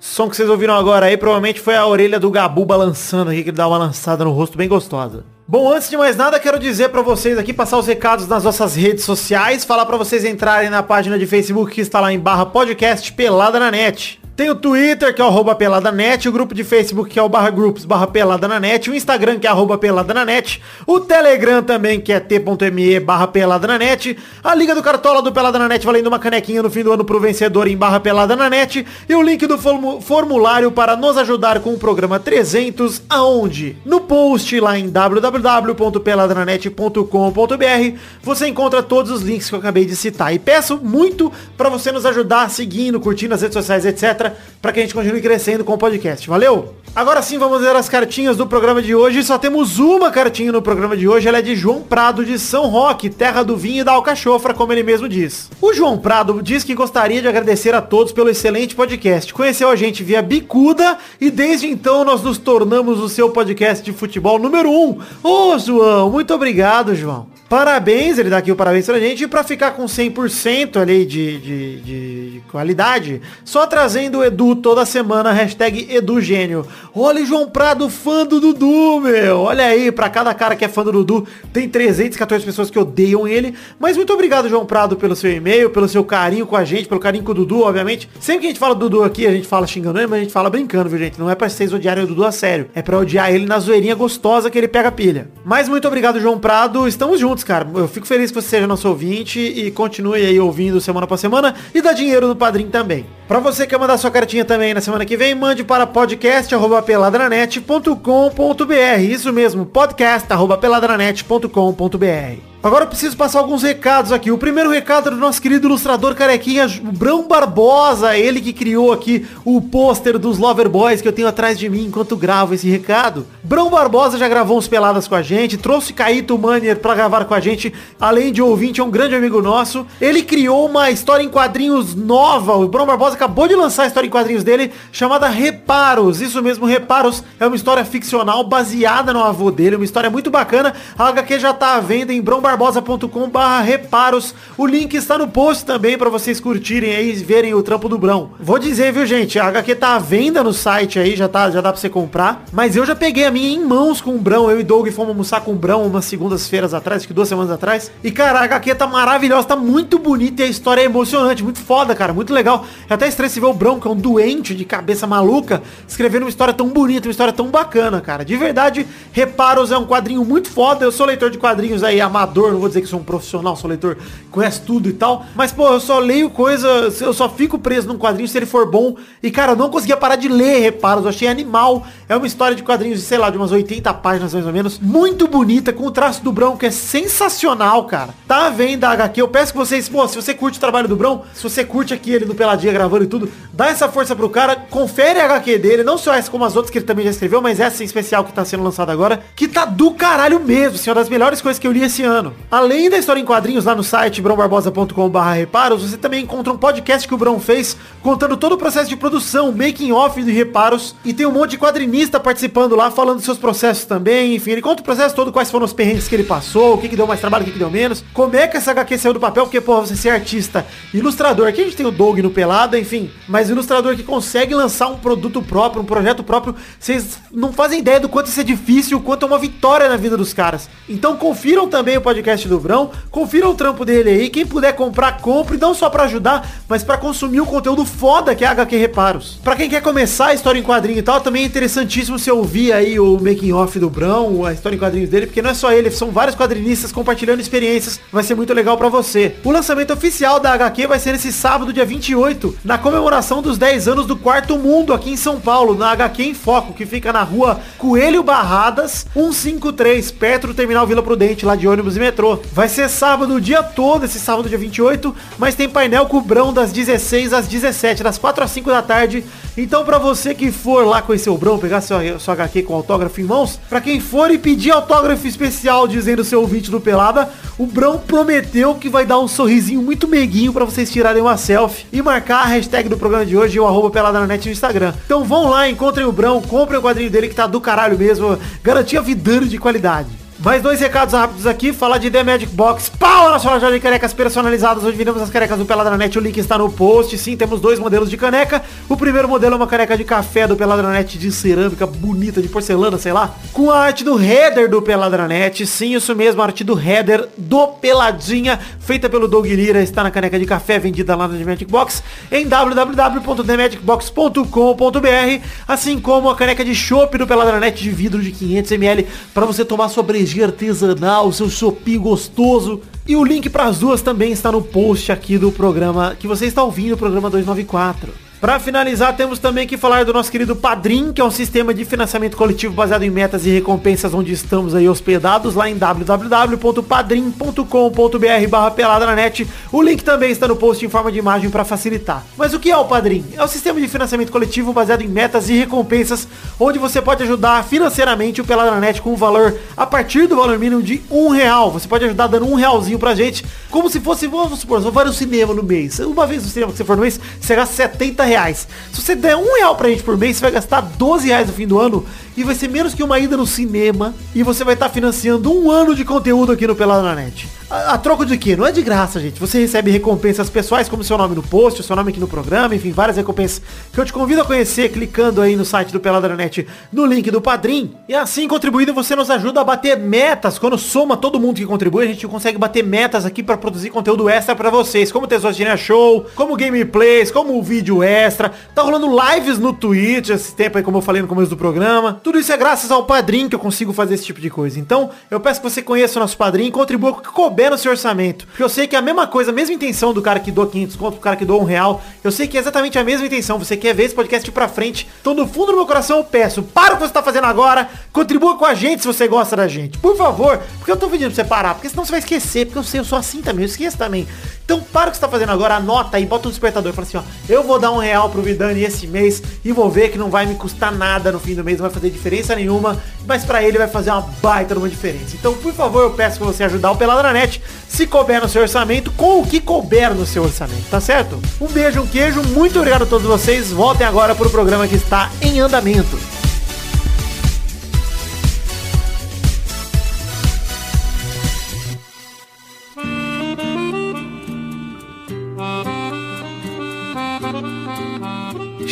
som que vocês ouviram agora aí provavelmente foi a orelha do Gabu balançando aqui, que ele dá uma lançada no rosto bem gostosa. Bom, antes de mais nada, quero dizer pra vocês aqui, passar os recados nas nossas redes sociais, falar pra vocês entrarem na página de Facebook que está lá em barra podcast Pelada na Net. Tem o Twitter, que é o peladanet, o grupo de Facebook, que é o barra groups, barra pelada na net, o Instagram, que é arroba pelada na net, o Telegram também, que é t.me barra pelada na net, a Liga do Cartola do Pelada na net, valendo uma canequinha no fim do ano pro vencedor em barra pelada na net, e o link do formu- formulário para nos ajudar com o programa 300, aonde? No post lá em www.peladranet.com.br você encontra todos os links que eu acabei de citar. E peço muito para você nos ajudar seguindo, curtindo as redes sociais, etc, para que a gente continue crescendo com o podcast. Valeu? Agora sim, vamos ver as cartinhas do programa de hoje. Só temos uma cartinha no programa de hoje. Ela é de João Prado de São Roque, terra do vinho e da alcachofra, como ele mesmo diz. O João Prado diz que gostaria de agradecer a todos pelo excelente podcast. Conheceu a gente via Bicuda e desde então nós nos tornamos o seu podcast de futebol número um. Ô, João, muito obrigado, João. Parabéns, ele dá aqui o parabéns pra gente. E pra ficar com 100% ali de, de, de qualidade, só trazendo o Edu toda semana, hashtag EduGênio. Olha, João Prado, fã do Dudu, meu. Olha aí, pra cada cara que é fã do Dudu, tem 314 pessoas que odeiam ele. Mas muito obrigado, João Prado, pelo seu e-mail, pelo seu carinho com a gente, pelo carinho com o Dudu, obviamente. Sempre que a gente fala do Dudu aqui, a gente fala xingando ele, mas a gente fala brincando, viu, gente? Não é pra vocês odiarem o Dudu a sério. É pra odiar ele na zoeirinha gostosa que ele pega pilha. Mas muito obrigado, João Prado. Estamos juntos, cara. Eu fico feliz que você seja nosso ouvinte e continue aí ouvindo semana pra semana e dá dinheiro no padrinho também. Pra você que quer mandar sua cartinha também na semana que vem, mande para podcast@peladranet.com.br. Isso mesmo, podcast@peladranet.com.br. Agora eu preciso passar alguns recados aqui. O primeiro recado é do nosso querido ilustrador carequinha, Brão Barbosa, ele que criou aqui o pôster dos Lover Boys que eu tenho atrás de mim enquanto gravo esse recado. Brão Barbosa já gravou uns peladas com a gente, trouxe Caíto Manier pra gravar com a gente, além de ouvinte, é um grande amigo nosso. Ele criou uma história em quadrinhos nova. O Brão Barbosa acabou de lançar a história em quadrinhos dele, chamada Reparos. Isso mesmo, Reparos é uma história ficcional baseada no avô dele, uma história muito bacana. A HQ já tá à venda em brãobarbosa.com barra reparos. O link está no post também para vocês curtirem aí e verem o trampo do Brão. Vou dizer, viu, gente, a HQ tá à venda no site aí, já, tá, já dá pra você comprar. Mas eu já peguei a minha em mãos com o Brão. Eu e Doug fomos almoçar com o Brão umas segundas-feiras atrás, que duas semanas atrás. E, cara, a HQ tá maravilhosa, tá muito bonita e a história é emocionante, muito foda, cara, muito legal. Eu até estresse ver o Brão, que é um doente de cabeça maluca, escrevendo uma história tão bonita, uma história tão bacana, cara. De verdade, Reparos é um quadrinho muito foda. Eu sou leitor de quadrinhos aí, amador, não vou dizer que sou um profissional, sou leitor, conhece tudo e tal. Mas, pô, eu só leio coisas, eu só fico preso num quadrinho se ele for bom. E, cara, eu não conseguia parar de ler Reparos, eu achei animal. É uma história de quadrinhos sei lá, de umas 80 páginas mais ou menos. Muito bonita, com o traço do Brão, que é sensacional, cara. Tá à venda a HQ. Eu peço que vocês, pô, se você curte o trabalho do Brão, se você curte aqui ele no Peladinha gravando e tudo, dá essa força pro cara, confere a HQ dele, não só essa como as outras que ele também já escreveu, mas essa em especial que tá sendo lançada agora, que tá do caralho mesmo, assim, uma das melhores coisas que eu li esse ano. Além da história em quadrinhos lá no site brãobarbosa.com.br reparos, você também encontra um podcast que o Brão fez contando todo o processo de produção, making off de reparos, e tem um monte de quadrinista participando lá, falando seus processos também, enfim, ele conta o processo todo, quais foram os perrengues que ele passou, o que, que deu mais trabalho, o que, que deu menos, como é que essa HQ saiu do papel, porque, pô, você ser artista, ilustrador, aqui a gente tem o Doug no Pelada, enfim, mas ilustrador que consegue lançar um produto próprio, um projeto próprio, vocês não fazem ideia do quanto isso é difícil, o quanto é uma vitória na vida dos caras. Então confiram também o podcast do Brão, confiram o trampo dele aí, quem puder comprar, compre, não só pra ajudar, mas pra consumir o conteúdo foda que é a HQ Reparos. Pra quem quer começar a história em quadrinho e tal, também é interessantíssimo você ouvir aí o making off do Brão, a história em quadrinhos dele, porque não é só ele, são vários quadrinistas compartilhando experiências, vai ser muito legal pra você. O lançamento oficial da HQ vai ser nesse sábado, dia 28, na comemoração dos 10 anos do Quarto Mundo aqui em São Paulo, na HQ em Foco, que fica na rua Coelho Barradas, 153, perto do Terminal Vila Prudente, lá de ônibus e metrô. Vai ser sábado o dia todo, esse sábado dia 28, mas tem painel com o Brão das 16 às 17, das 4 às 5 da tarde. Então pra você que for lá conhecer o Brão, pegar seu, sua HQ com autógrafo em mãos, pra quem for e pedir autógrafo especial dizendo seu ouvinte do Pelada, o Brão prometeu que vai dar um sorrisinho muito meiguinho pra vocês tirarem uma selfie e marcar a hashtag do programa de hoje, o arroba Pelada na Net no Instagram. Então vão lá, encontrem o Brão, comprem o quadrinho dele que tá do caralho mesmo, garantia vidando de qualidade. Mais dois recados rápidos aqui. Falar de The Magic Box. Pau na sua loja de canecas personalizadas, onde vendemos as canecas do Peladranet. O link está no post. Sim, temos dois modelos de caneca. O primeiro modelo é uma caneca de café do Peladranet de cerâmica bonita, de porcelana, sei lá. Com a arte do header do Peladranet. Sim, isso mesmo, a arte do header do Peladinha, feita pelo Doug Lira. Está na caneca de café, vendida lá na The Magic Box. Em www.themagicbox.com.br. Assim como a caneca de chopp do Peladranet de vidro de 500ml para você tomar sua brejinha artesanal, seu chopp gostoso. E o link para as duas também está no post aqui do programa que você está ouvindo, o programa 294. Para finalizar, temos também que falar do nosso querido Padrim, que é um sistema de financiamento coletivo baseado em metas e recompensas, onde estamos aí hospedados lá em www.padrim.com.br barra pelada na net. O link também está no post em forma de imagem para facilitar. Mas o que é o Padrim? É o sistema de financiamento coletivo baseado em metas e recompensas, onde você pode ajudar financeiramente o Pelada na net com um valor a partir do valor mínimo de um real. Você pode ajudar dando um realzinho pra gente, como se fosse, vamos supor, você vai cinema no mês. Uma vez no cinema que você for no mês, você gasta 70 reais. Se você der um real pra gente por mês, você vai gastar 12 reais no fim do ano e vai ser menos que uma ida no cinema e você vai estar financiando um ano de conteúdo aqui no Pelada na Net. A, a troco de quê? Não é de graça, gente. Você recebe recompensas pessoais, como seu nome no post, seu nome aqui no programa, enfim, várias recompensas que eu te convido a conhecer clicando aí no site do Net no link do Padrim. E assim, contribuindo, você nos ajuda a bater metas. Quando soma todo mundo que contribui, a gente consegue bater metas aqui para produzir conteúdo extra para vocês, como Tesoura Show, como gameplays, como vídeo extra. Tá rolando lives no Twitch esse tempo aí, como eu falei no começo do programa. Tudo isso é graças ao Padrim que eu consigo fazer esse tipo de coisa. Então, eu peço que você conheça o nosso Padrim e contribua com o que couber no seu orçamento. Porque eu sei que é a mesma coisa, a mesma intenção do cara que doa 500 conto pro cara que doa um real. Eu sei que é exatamente a mesma intenção. Você quer ver esse podcast pra frente. Então, no fundo do meu coração, eu peço, para o que você tá fazendo agora, contribua com a gente se você gosta da gente. Por favor, porque eu tô pedindo pra você parar, porque senão você vai esquecer, porque eu sei, eu sou assim também, eu esqueço também. Então, para o que você tá fazendo agora, anota aí, bota um despertador fala assim, ó, eu vou dar um real pro Vidani esse mês e vou ver que não vai me custar nada no fim do mês, não vai fazer diferença nenhuma, mas pra ele vai fazer uma baita numa diferença. Então, por favor, eu peço pra você ajudar o Pelada na Net, se couber no seu orçamento, com o que couber no seu orçamento, tá certo? Um beijo, um queijo, muito obrigado a todos vocês, voltem agora pro programa que está em andamento.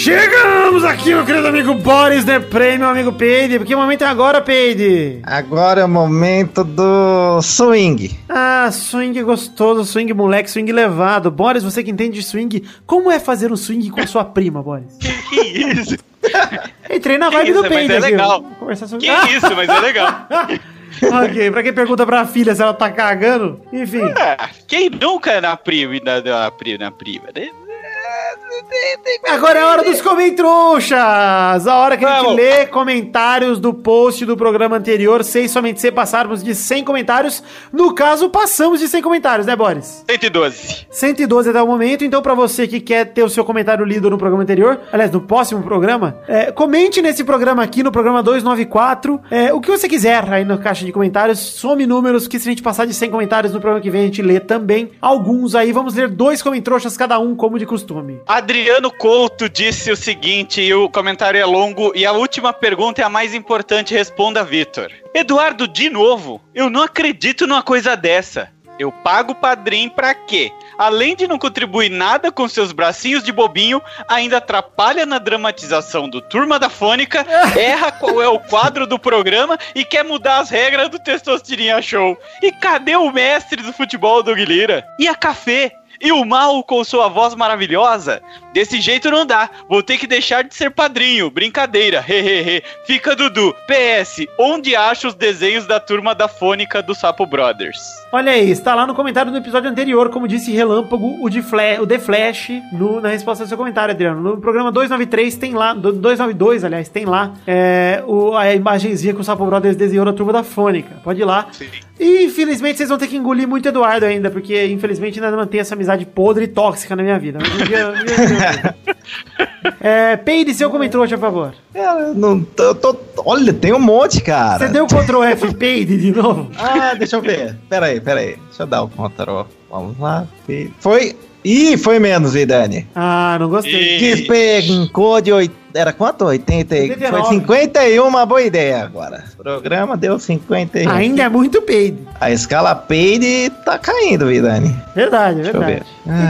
Chegamos aqui, meu querido amigo Boris Deprey, meu amigo Peide. Que momento é agora, Peide? Agora é o momento do swing. Ah, swing gostoso, swing moleque, swing levado. Boris, você que entende de swing, como é fazer um swing com a sua prima, Boris? Que isso? Entrei na Que vibe isso, do mas Peide é legal. Vamos Conversar sobre... Que isso, mas é legal. ok, pra quem pergunta pra filha se ela tá cagando, enfim. Ah, quem nunca é na prima e na, na prima, na prima, né? Agora é a hora dos comentrouxas! A hora que a gente Vamos. lê comentários do post do programa anterior, sem somente se passarmos de 100 comentários. No caso, passamos de 100 comentários, né, Boris? 112. 112 até o momento, então pra você que quer ter o seu comentário lido no programa anterior, aliás, no próximo programa, é, comente nesse programa aqui, no programa 294, é, o que você quiser aí na caixa de comentários, some números, que se a gente passar de 100 comentários no programa que vem, a gente lê também alguns aí, vamos ler dois comentroxas cada um, como de costume. Adriano Couto disse o seguinte, e o comentário é longo, e a última pergunta é a mais importante, responda, Vitor. Eduardo, de novo, eu não acredito numa coisa dessa. Eu pago o padrinho pra quê? Além de não contribuir nada com seus bracinhos de bobinho, ainda atrapalha na dramatização do Turma da Fônica, erra qual é o quadro do programa e quer mudar as regras do Testosterinha Show. E cadê o mestre do futebol do Lira? E a café? E o mal com sua voz maravilhosa? Desse jeito não dá. Vou ter que deixar de ser padrinho. Brincadeira. Hehehe. Fica Dudu. PS. Onde acha os desenhos da turma da fônica do Sapo Brothers? Olha aí, está lá no comentário do episódio anterior, como disse Relâmpago, o, de Fla- o The Flash, no- na resposta ao seu comentário, Adriano. No programa 293 tem lá, do- 292, aliás, tem lá é, o- a imagenzinha que o Sapo Brothers desenhou na turma da Fônica. Pode ir lá. E infelizmente vocês vão ter que engolir muito Eduardo ainda, porque infelizmente ainda mantém essa amizade podre e tóxica na minha vida. Mas um dia- um dia- é, Peide, seu comentário, por favor. Eu não tô, eu tô- Olha, tem um monte, cara. Você deu Ctrl F Peide de novo? Ah, deixa eu ver. Pera aí, pera aí. Deixa eu dar o Ctrl. Vamos lá. Foi. Ih, foi menos, Vidani. Ah, não gostei. Despencou de oit- era quanto? 80, e- 89. foi 51, uma boa ideia agora. O programa deu 51. Ainda é muito peido. A escala Peide tá caindo, Vidani. Verdade, Deixa verdade.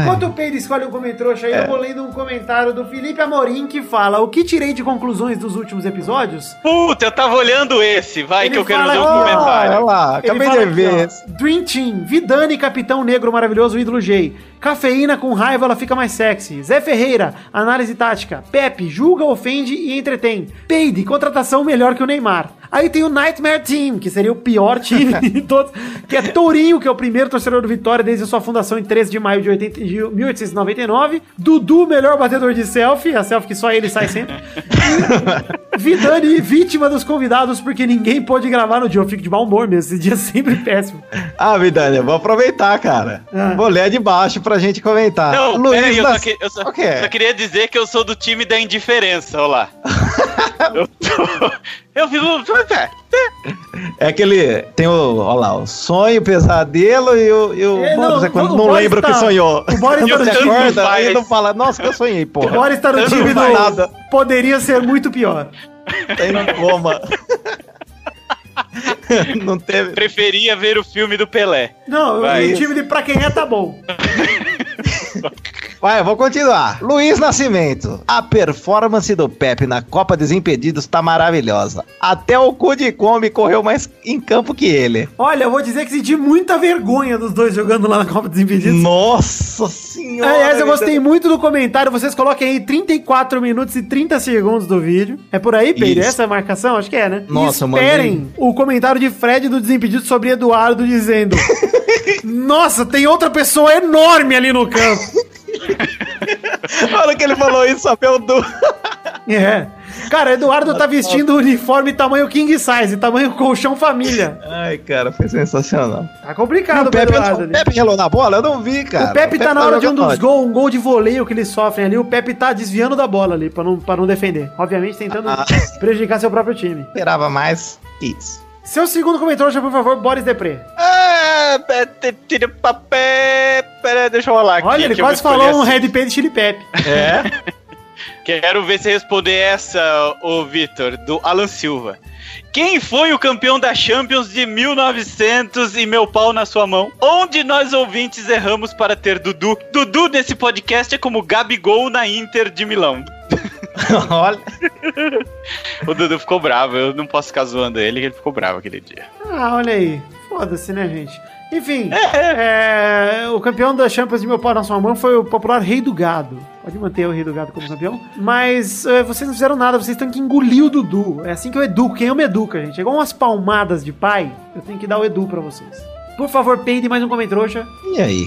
Enquanto o Pedro escolhe um comentrouxa aí, É. eu vou lendo um comentário do Felipe Amorim que fala: O que tirei de conclusões dos últimos episódios? Puta, eu tava olhando esse. Vai que eu quero ler um comentário. Olha lá, Ele acabei de ver. Dream Team, Vidani, Capitão Negro Maravilhoso, ídolo G. Cafeína com raiva, ela fica mais sexy. Zé Ferreira, análise tática. Pepe, julga, ofende e entretém. Peide, contratação melhor que o Neymar. Aí tem o Nightmare Team, que seria o pior time de todos, que é Tourinho, que é o primeiro torcedor do Vitória desde a sua fundação em 13 de maio de, 80 de 1899. Dudu, melhor batedor de selfie, a selfie que só ele sai sempre. E Vidani, vítima dos convidados, porque ninguém pôde gravar no dia. Eu fico de mau humor mesmo, esse dia é sempre péssimo. Ah, Vidani, eu vou aproveitar, cara. Ah. Vou ler de baixo pra gente comentar. Não, Luiz peraí, eu, só que- eu só- O quê? só queria dizer que eu sou do time da indiferença, olha lá. eu, tô- eu vivo. É aquele. Tem o. Olha lá, o sonho, o pesadelo e o. E o É, não, você quando o não Boris lembra o tá- que sonhou. o Boris Você tá no time acorda e não fala, nossa, que eu sonhei, porra. Agora está no time do. nada. Poderia ser muito pior. Tem no coma. não teve. Preferia ver o filme do Pelé. Não, Vai. o time de pra quem é tá bom. Vai, eu vou continuar. Luiz Nascimento. A performance do Pepe na Copa Desimpedidos tá maravilhosa. Até o cu de Kombi correu mais em campo que ele. Olha, eu vou dizer que senti muita vergonha dos dois jogando lá na Copa dos Impedidos. Nossa senhora. Aliás, eu gostei meu muito do comentário. Vocês coloquem aí 34 minutos e 30 segundos do vídeo. É por aí, Pedro? Essa é a marcação? Acho que é, né? Nossa, e eu esperem o comentário de Fred do Desimpedido sobre Eduardo dizendo: Nossa, tem outra pessoa enorme ali no campo. A hora que ele falou isso, só o Du. É. Cara, Eduardo tá vestindo o uniforme tamanho king size, tamanho colchão família. Ai, cara, foi sensacional. Tá complicado o o Pepe, Eduardo o ali. Pepe relou na bola? Eu não vi, cara. o Pepe tá na hora de um dos gols, um gol de voleio que eles sofrem ali. O Pepe tá desviando da bola ali pra não, pra não defender. Obviamente tentando Ah. prejudicar seu próprio time. Esperava mais isso. Seu segundo comentário, por favor, Boris Depré. Ah. Pera, deixa eu rolar aqui. Olha, ele quase falou um. Red Paint Chili Pepe. É? Quero ver você responder essa, ô Vitor, do Alan Silva. Quem foi o campeão da Champions de 1900 e meu pau na sua mão? Onde nós ouvintes erramos para ter Dudu? Dudu nesse podcast é como Gabigol na Inter de Milão. Olha. O Dudu ficou bravo, eu não posso ficar zoando ele, ele ficou bravo aquele dia. Ah, olha aí. Foda-se, né, gente? Enfim, é, o campeão da Champions de meu pau na sua mão foi o popular Rei do Gado. Pode manter o Rei do Gado como campeão. Mas é, vocês não fizeram nada, vocês têm que engolir o Dudu. É assim que eu educo. Quem eu me educa, gente. É igual umas palmadas de pai, eu tenho que dar o Edu pra vocês. Por favor, peide mais um comentrouxa. E aí?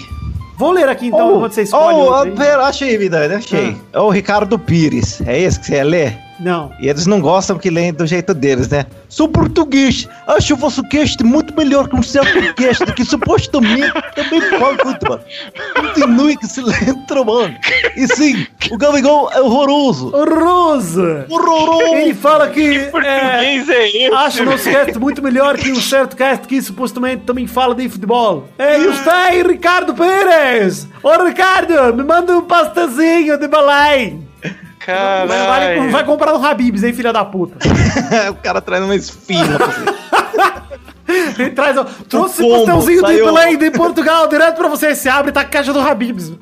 Vou ler aqui então, enquanto você escolhe. oh, outro aí. pera, achei, vida, achei. É o Ricardo Pires. É esse que você ia ler? Não. E eles não gostam que leem do jeito deles, né? Sou português. Acho o vosso cast muito melhor que um certo cast que supostamente também fala futebol. Continue que se lembra, mano. E sim, o Gabigol é horroroso. Rosa! Horroroso. Ele fala que. É, Português é esse? Acho o nosso cast muito melhor que um certo cast que supostamente também fala de futebol. É, e está aí, Ricardo Pérez! Ô, Ricardo, me manda um pastazinho de balai! Mas vai, vai comprar no Habibs, hein, filha da puta? o cara traz uma pra você. Ele traz, ó, trouxe combo, pastelzinho de saiu. Belém de Portugal direto pra você. Você abre e tá a caixa do Habibs.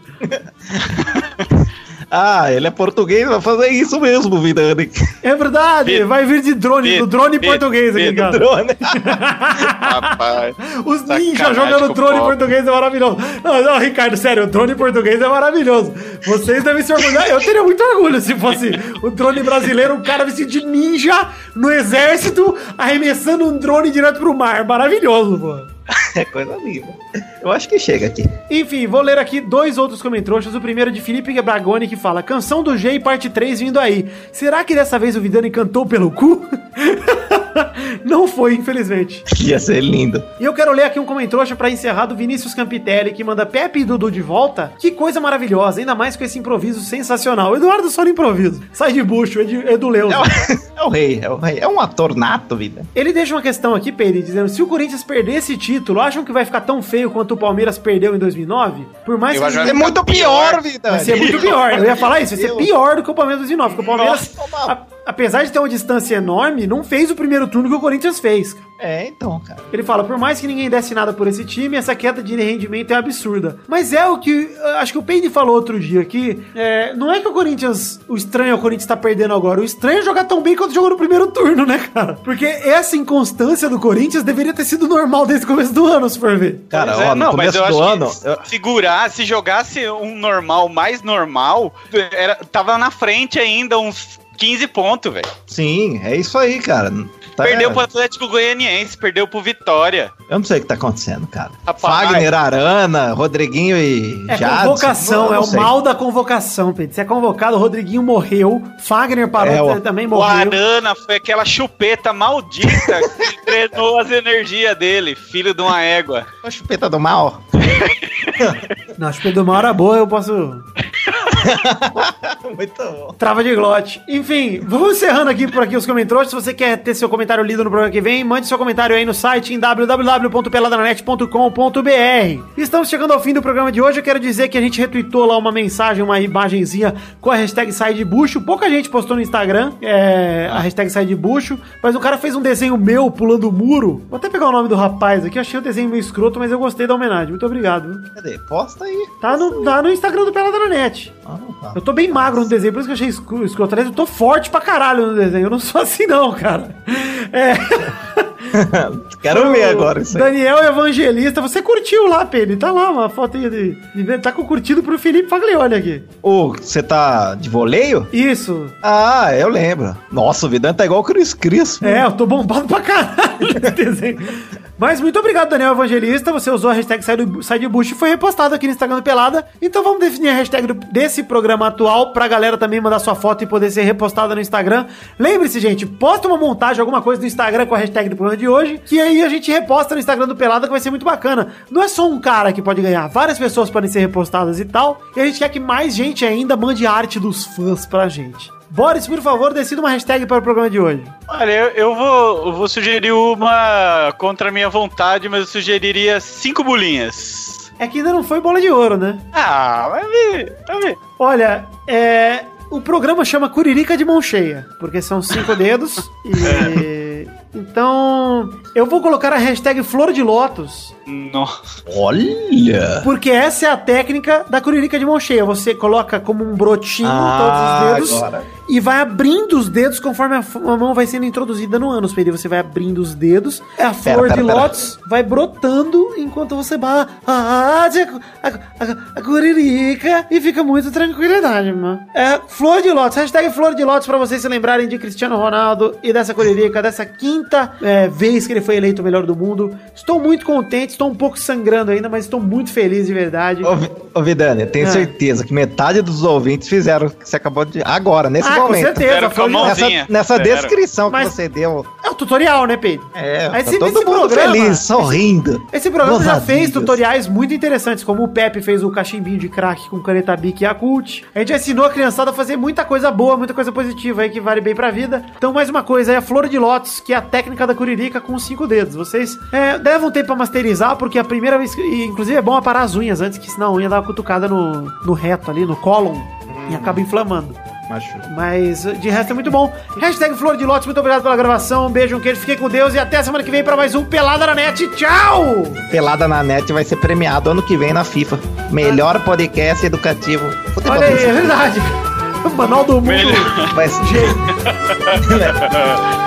Ah, ele é português, vai fazer isso mesmo, Vidani. É verdade, vai vir de drone, do drone português aqui, cara. Drone. Rapaz. Os ninjas jogando drone pobre. português é maravilhoso. Não, não, Ricardo, sério, o drone português é maravilhoso. Vocês devem se orgulhar. Eu teria muito orgulho se fosse o drone brasileiro, um cara vestido de ninja no exército, arremessando um drone direto pro mar. Maravilhoso, pô. É coisa linda. Eu acho que chega aqui. Enfim, vou ler aqui dois outros comentários. O primeiro é de Felipe Gebragoni, que fala: Canção do G, parte 3 vindo aí. Será que dessa vez o Vidani cantou pelo cu? Não foi, infelizmente. Ia ser lindo. E eu quero ler aqui um comentário pra encerrar do Vinícius Campitelli, que manda Pepe e Dudu de volta. Que coisa maravilhosa, ainda mais com esse improviso sensacional. Eduardo só no improviso. Sai de bucho, Edu, Edu Leusa. É o, é o rei, é o rei. É um ator nato, vida. Ele deixa uma questão aqui, Pedro, dizendo: se o Corinthians perder esse título, acham que vai ficar tão feio quanto o Palmeiras perdeu em 2009? Por mais Eu que. É muito pior. pior, vida. Vai ser muito pior. Eu ia falar isso, vai ser pior do que o Palmeiras 2009. Porque o Palmeiras, Nossa, a- apesar de ter uma distância enorme, não fez o primeiro turno que o Corinthians fez. É, então, cara. Ele fala, por mais que ninguém desse nada por esse time, essa queda de rendimento é absurda. Mas é o que, eh, acho que o Peide falou outro dia aqui, é, não é que o Corinthians, o estranho é o Corinthians tá perdendo agora, o estranho é jogar tão bem quanto jogou no primeiro turno, né, cara? Porque essa inconstância do Corinthians deveria ter sido normal desde o começo do ano, se for ver. Cara, Pois é, ó, no começo do ano. que eu- segurar, se jogasse um normal, mais normal, era, tava na frente ainda uns 15 pontos, velho. Sim, é isso aí, cara. Tá- Perdeu pro Atlético Goianiense, perdeu pro Vitória. Eu não sei o que tá acontecendo, cara. Rapaz. Fagner, Arana, Rodriguinho e É Jadson. convocação, é o mal da convocação, Pedro. Você é convocado, o Rodriguinho morreu, Fagner parou, É, o- também O morreu. Arana foi aquela chupeta maldita que drenou as energias dele, filho de uma égua. A chupeta do mal. Não, acho que o Pedro Mauro é boa, eu posso... Muito bom. Trava de glote. Enfim, vamos encerrando aqui por aqui os comentários. Se você quer ter seu comentário lido no programa que vem, mande seu comentário aí no site em www.peladranet.com.br. Estamos chegando ao fim do programa de hoje. Eu quero dizer que a gente retweetou lá uma mensagem, uma imagenzinha com a hashtag SaideBucho. Pouca gente postou no Instagram é, a hashtag SaideBucho, mas o cara fez um desenho meu pulando o muro. Vou até pegar o nome do rapaz aqui. Eu achei o desenho meio escroto, mas eu gostei da homenagem. Muito obrigado. Cadê? Posta aí. Tá no, tá no Instagram do Peladranet. Ah, não tá. Eu tô bem magro no desenho, por isso que eu achei escuro. Aliás, eu tô forte pra caralho no desenho. Eu não sou assim, não, cara. É. Quero ver agora isso aí. Daniel Evangelista, você curtiu lá, Pedro? Tá lá uma foto aí de, de- Tá com curtido pro Felipe Faglione aqui. Ô, você tá de voleio? Isso. Ah, eu lembro. Nossa, o Vidante tá igual o Cris Cris. É, eu tô bombado pra caralho nesse desenho. Mas muito obrigado, Daniel Evangelista. Você usou a hashtag SideBush e foi repostado aqui no Instagram do Pelada. Então vamos definir a hashtag desse programa atual pra galera também mandar sua foto e poder ser repostada no Instagram. Lembre-se, gente, posta uma montagem, alguma coisa no Instagram com a hashtag do programa de hoje, que aí a gente reposta no Instagram do Pelada, que vai ser muito bacana. Não é só um cara que pode ganhar, várias pessoas podem ser repostadas e tal. E a gente quer que mais gente ainda mande arte dos fãs pra gente. Boris, por favor, decida uma hashtag para o programa de hoje. Olha, eu, eu vou, eu vou sugerir uma contra a minha vontade, mas eu sugeriria cinco bolinhas. É que ainda não foi bola de ouro, né? Ah, vai ver, vai ver. Olha, é. O programa chama Curirica de mão cheia, porque são cinco dedos. E. Então. Eu vou colocar a hashtag Flor de Lótus, Nossa. Olha! porque essa é a técnica da Curirica de mão cheia. Você coloca como um brotinho Ah, todos os dedos agora. E vai abrindo os dedos conforme a, a mão vai sendo introduzida no ânus. Pedro. Você vai abrindo os dedos, a flor pera, de pera. lótus vai brotando enquanto você bate a, a, a, curirica e fica muito tranquilidade, mano. É, flor de lótus, hashtag flor de lótus pra vocês se lembrarem de Cristiano Ronaldo e dessa curirica, dessa quinta é, vez que ele foi eleito o melhor do mundo. Estou muito contente, estou um pouco sangrando ainda, mas estou muito feliz de verdade. Ô, ô Vidani, eu tenho Ah. certeza que metade dos ouvintes fizeram o que você acabou de. Agora, nesse Ah, com certeza. Fizeram com a Flor de Lótus. mãozinha. Nessa, nessa descrição Mas- que você deu. É o tutorial, né, Pedro? É, Aí tá esse- todo esse mundo programa- feliz, sorrindo. Esse programa já fez tutoriais muito interessantes, como o Pepe fez o cachimbinho de crack com caneta Bic e Yakult. A gente ensinou a criançada a fazer muita coisa boa, muita coisa positiva aí que vale bem pra vida. Então, mais uma coisa, é a flor de lótus, que é a técnica da curirica com os cinco dedos. Vocês é, levam tempo pra masterizar, porque a primeira vez, que- e, inclusive é bom aparar as unhas antes, que senão a unha dá uma cutucada no, no reto ali, no cólon, e acaba inflamando. Macho. Mas de resto é muito bom. Hashtag Flor de Lótus, muito obrigado pela gravação. Um beijo, um queijo, fiquem com Deus e até a semana que vem pra mais um Pelada na Net. Tchau! Pelada na net vai ser premiado ano que vem na FIFA. Melhor podcast educativo. Futebol Olha aí, é verdade. O Manual do Mundo. Melhor. Vai ser.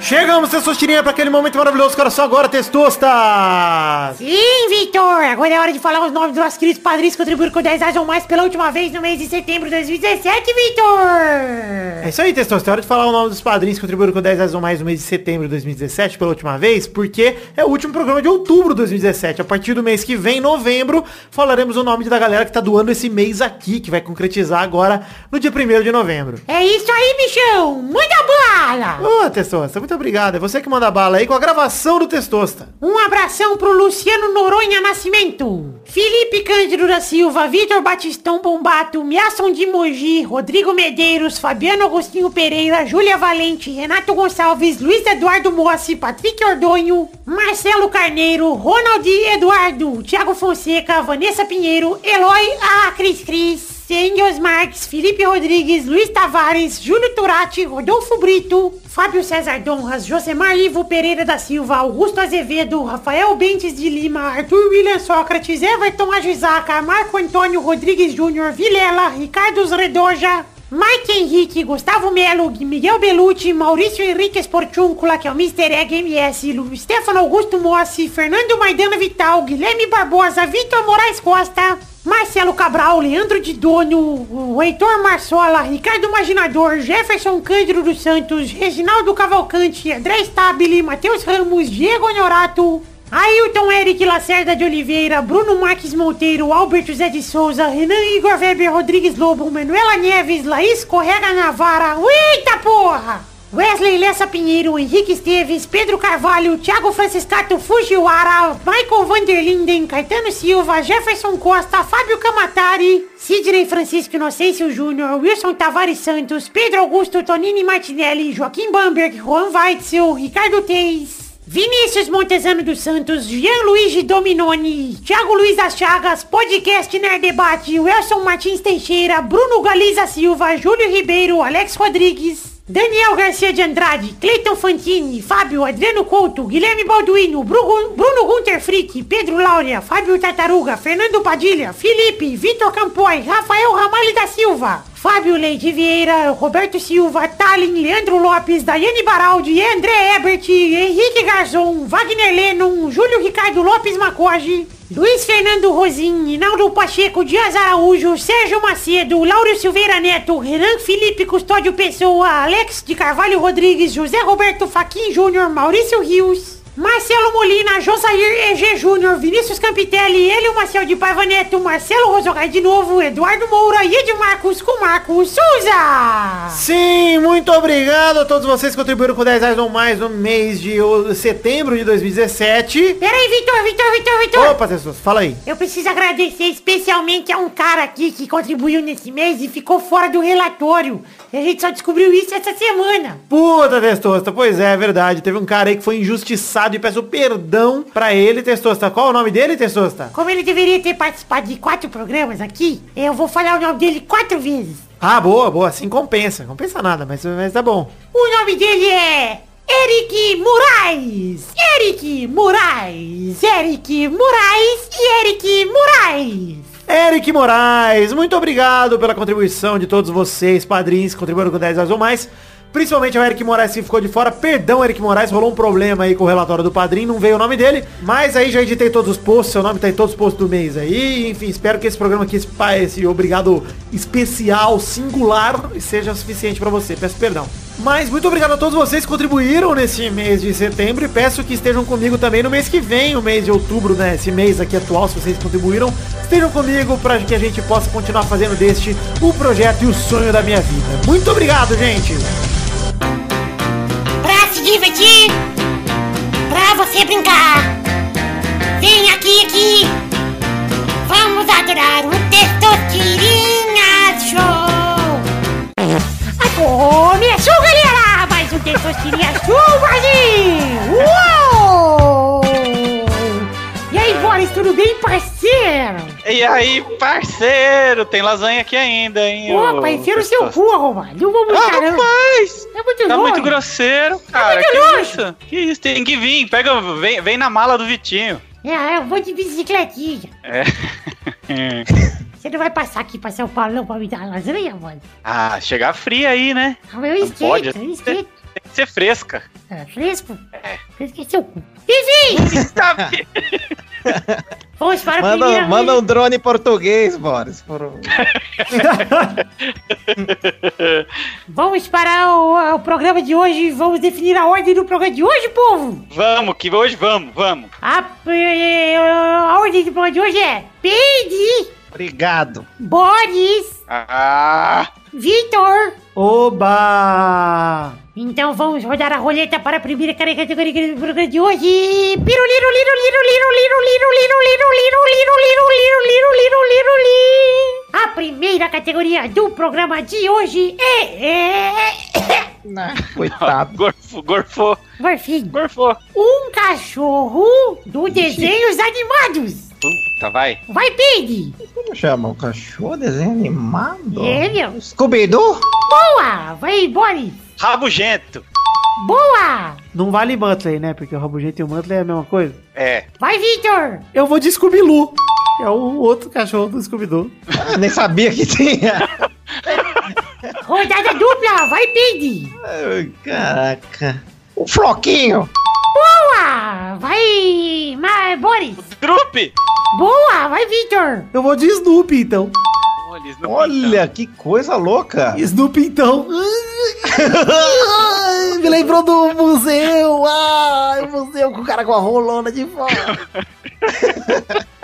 Chegamos, Testosterinha, para aquele momento maravilhoso que era só agora, Testosta! Sim, Vitor! Agora é hora de falar os nomes dos nossos queridos padrinhos que contribuíram com 10 reais ou mais pela última vez no mês de setembro de 2017, Vitor! É isso aí, Testosta. É hora de falar o nome dos padrinhos que contribuíram com 10 reais ou mais no mês de setembro de 2017 pela última vez, porque é o último programa de outubro de 2017. A partir do mês que vem, novembro, falaremos o nome da galera que tá doando esse mês aqui, que vai concretizar agora no dia 1 de novembro. É isso aí, bichão! Muita bala! Ô, Testosta, muito obrigado. É você que manda bala aí com a gravação do Testosta. Um abração pro Luciano Noronha Nascimento, Felipe Cândido da Silva, Vitor Batistão Bombato, Miasson de Mogi, Rodrigo Medeiros, Fabiano Agostinho Pereira, Júlia Valente, Renato Gonçalves, Luiz Eduardo Mossi, Patrick Ordonho, Marcelo Carneiro, Ronald Eduardo, Thiago Fonseca, Vanessa Pinheiro, Eloy A. Cris Cris, Engels Marques, Felipe Rodrigues, Luiz Tavares, Júlio Turati, Rodolfo Brito, Fábio César Donras, Josemar Ivo Pereira da Silva, Augusto Azevedo, Rafael Bentes de Lima, Arthur William Sócrates, Everton Agisaca, Marco Antônio Rodrigues Júnior, Vilela, Ricardo Redoja, Mike Henrique, Gustavo Melo, Miguel Belucci, Maurício Henrique Esportúncula, que é o Mr. Egg MS, Stefano Augusto Mossi, Fernando Maidana Vital, Guilherme Barbosa, Vitor Moraes Costa, Marcelo Cabral, Leandro de Dono, Heitor Marsola, Ricardo Imaginador, Jefferson Cândido dos Santos, Reginaldo Cavalcante, André Stabile, Matheus Ramos, Diego Honorato, Ailton Eric Lacerda de Oliveira, Bruno Marques Monteiro, Albert José de Souza, Renan Igor Weber Rodrigues Lobo, Manuela Neves, Laís Correga Navara, eita porra! Wesley Lessa Pinheiro, Henrique Esteves, Pedro Carvalho, Thiago Franciscato Fujiwara, Michael Vanderlinden, Caetano Silva, Jefferson Costa, Fábio Camatari, Sidney Francisco Inocêncio Júnior, Wilson Tavares Santos, Pedro Augusto Tonini Martinelli, Joaquim Bamberg, Juan Weitzel, Ricardo Teis, Vinícius Montezano dos Santos, Jean Luigi Dominoni, Thiago Luiz das Chagas, Podcast Nerd Debate, Wilson Martins Teixeira, Bruno Galiza Silva, Júlio Ribeiro, Alex Rodrigues, Daniel Garcia de Andrade, Cleiton Fantini, Fábio Adriano Couto, Guilherme Balduino, Bruno, Bruno Gunter Frick, Pedro Laura, Fábio Tartaruga, Fernando Padilha, Felipe, Vitor Campoy, Rafael Ramalho da Silva, Fábio Leite Vieira, Roberto Silva, Tallin, Leandro Lopes, Daiane Baraldi, André Ebert, Henrique Garzon, Wagner Lennon, Júlio Ricardo Lopes Macoge, Luiz Fernando Rosim, Inaldo Pacheco, Dias Araújo, Sérgio Macedo, Lauro Silveira Neto, Renan Felipe Custódio Pessoa, Alex de Carvalho Rodrigues, José Roberto Faquin Júnior, Maurício Rios, Marcelo Molina, Josair EG Júnior, Vinícius Campitelli, Elio Marcel de Paiva Neto, Marcelo Rosogai de novo, Eduardo Moura e Edmarcos com Marcos Souza. Sim, muito obrigado a todos vocês que contribuíram com 10 reais ou mais no mês de o- setembro de 2017. Peraí, Vitor, Vitor, Vitor, Vitor. Opa, Tessos, fala aí. Eu preciso agradecer especialmente a um cara aqui que contribuiu nesse mês e ficou fora do relatório. E a gente só descobriu isso essa semana. Puta, Testosta, pois é, é verdade. Teve um cara aí que foi injustiçado e peço perdão pra ele, Testosta. Qual o nome dele, Testosta? Como ele deveria ter participado de quatro programas aqui, eu vou falar o nome dele quatro vezes. Ah, boa, boa, assim compensa. Compensa nada, mas, mas tá bom. O nome dele é Eric Moraes. Eric Moraes. Eric Moraes e Eric Moraes. Eric Moraes, muito obrigado pela contribuição de todos vocês, padrinhos, que contribuíram com 10 reais ou mais. Principalmente o Eric Moraes que ficou de fora. Perdão, Eric Moraes, rolou um problema aí com o relatório do padrinho, não veio o nome dele. Mas aí já editei todos os posts, seu nome tá em todos os posts do mês aí. Enfim, espero que esse programa aqui, esse, obrigado especial, singular, seja suficiente pra você. Peço perdão. Mas muito obrigado a todos vocês que contribuíram nesse mês de setembro e peço que estejam comigo também no mês que vem, o mês de outubro, né? Esse mês aqui atual, se vocês contribuíram, estejam comigo para que a gente possa continuar fazendo deste o projeto e o sonho da minha vida. Muito obrigado, gente! Se divertir, pra você brincar. Vem aqui, aqui. Vamos adorar o Testosterinha Show. Começou, galera! Mais um Testosterinha Show, Brasil! Uou! E aí, Boris, tudo bem, parceiro? E aí, parceiro, tem lasanha aqui ainda, hein? Opa, ô no seu cu, arrombado. Vou muito Ah, caramba. rapaz! É muito Tá longe. muito grosseiro, cara. muito que longe. isso? Que isso? Tem que vir. Pega, vem, vem na mala do Vitinho. É, eu vou de bicicletinha. É. Você não vai passar aqui pra São Paulo não pra me dar lasanha, mano? ah, chegar fria aí, né? Ah, mas eu esquento, pode. eu esquento. Tem que ser fresca. Ah, fresco? Fresco é seu cu. Enfim! Vamos para a Manda, primeira manda um drone português, Boris. Por... Vamos para o, o programa de hoje. Vamos definir a ordem do programa de hoje, povo. Vamos, que hoje vamos, vamos. A, eh, a ordem do programa de hoje é Peide, Obrigado. Boris, Ah, Vitor! Oba! Então vamos rodar a roleta para a primeira categoria do programa de hoje. A primeira categoria do programa de hoje é. Não. Coitado. Gorfo, gorfou. Gorfinho. Gorfou. Um cachorro do desenhos animados. Puta, vai. Vai, Peide. Como chama? O cachorro desenho animado? É, meu. Scooby-Doo? Boa. Vai, Boris. Rabugento. Boa. Não vale Muttley, né? Porque o Rabugento e o Muttley é a mesma coisa. É. Vai, Vitor. Eu vou de Scooby-Loo. que É o outro cachorro do Scooby-Doo. Ah, Nem sabia que tinha. Rodada dupla. Vai. Ai, Caraca. O Floquinho. Boa. Vai, Ma Boris. Drup. Boa. Vai, Vitor. Eu vou de Snoopy, então. Olha, não Olha, que coisa louca. Snoopy, então. Me lembrou do museu. Ai, o museu com o cara com a rolona de fora.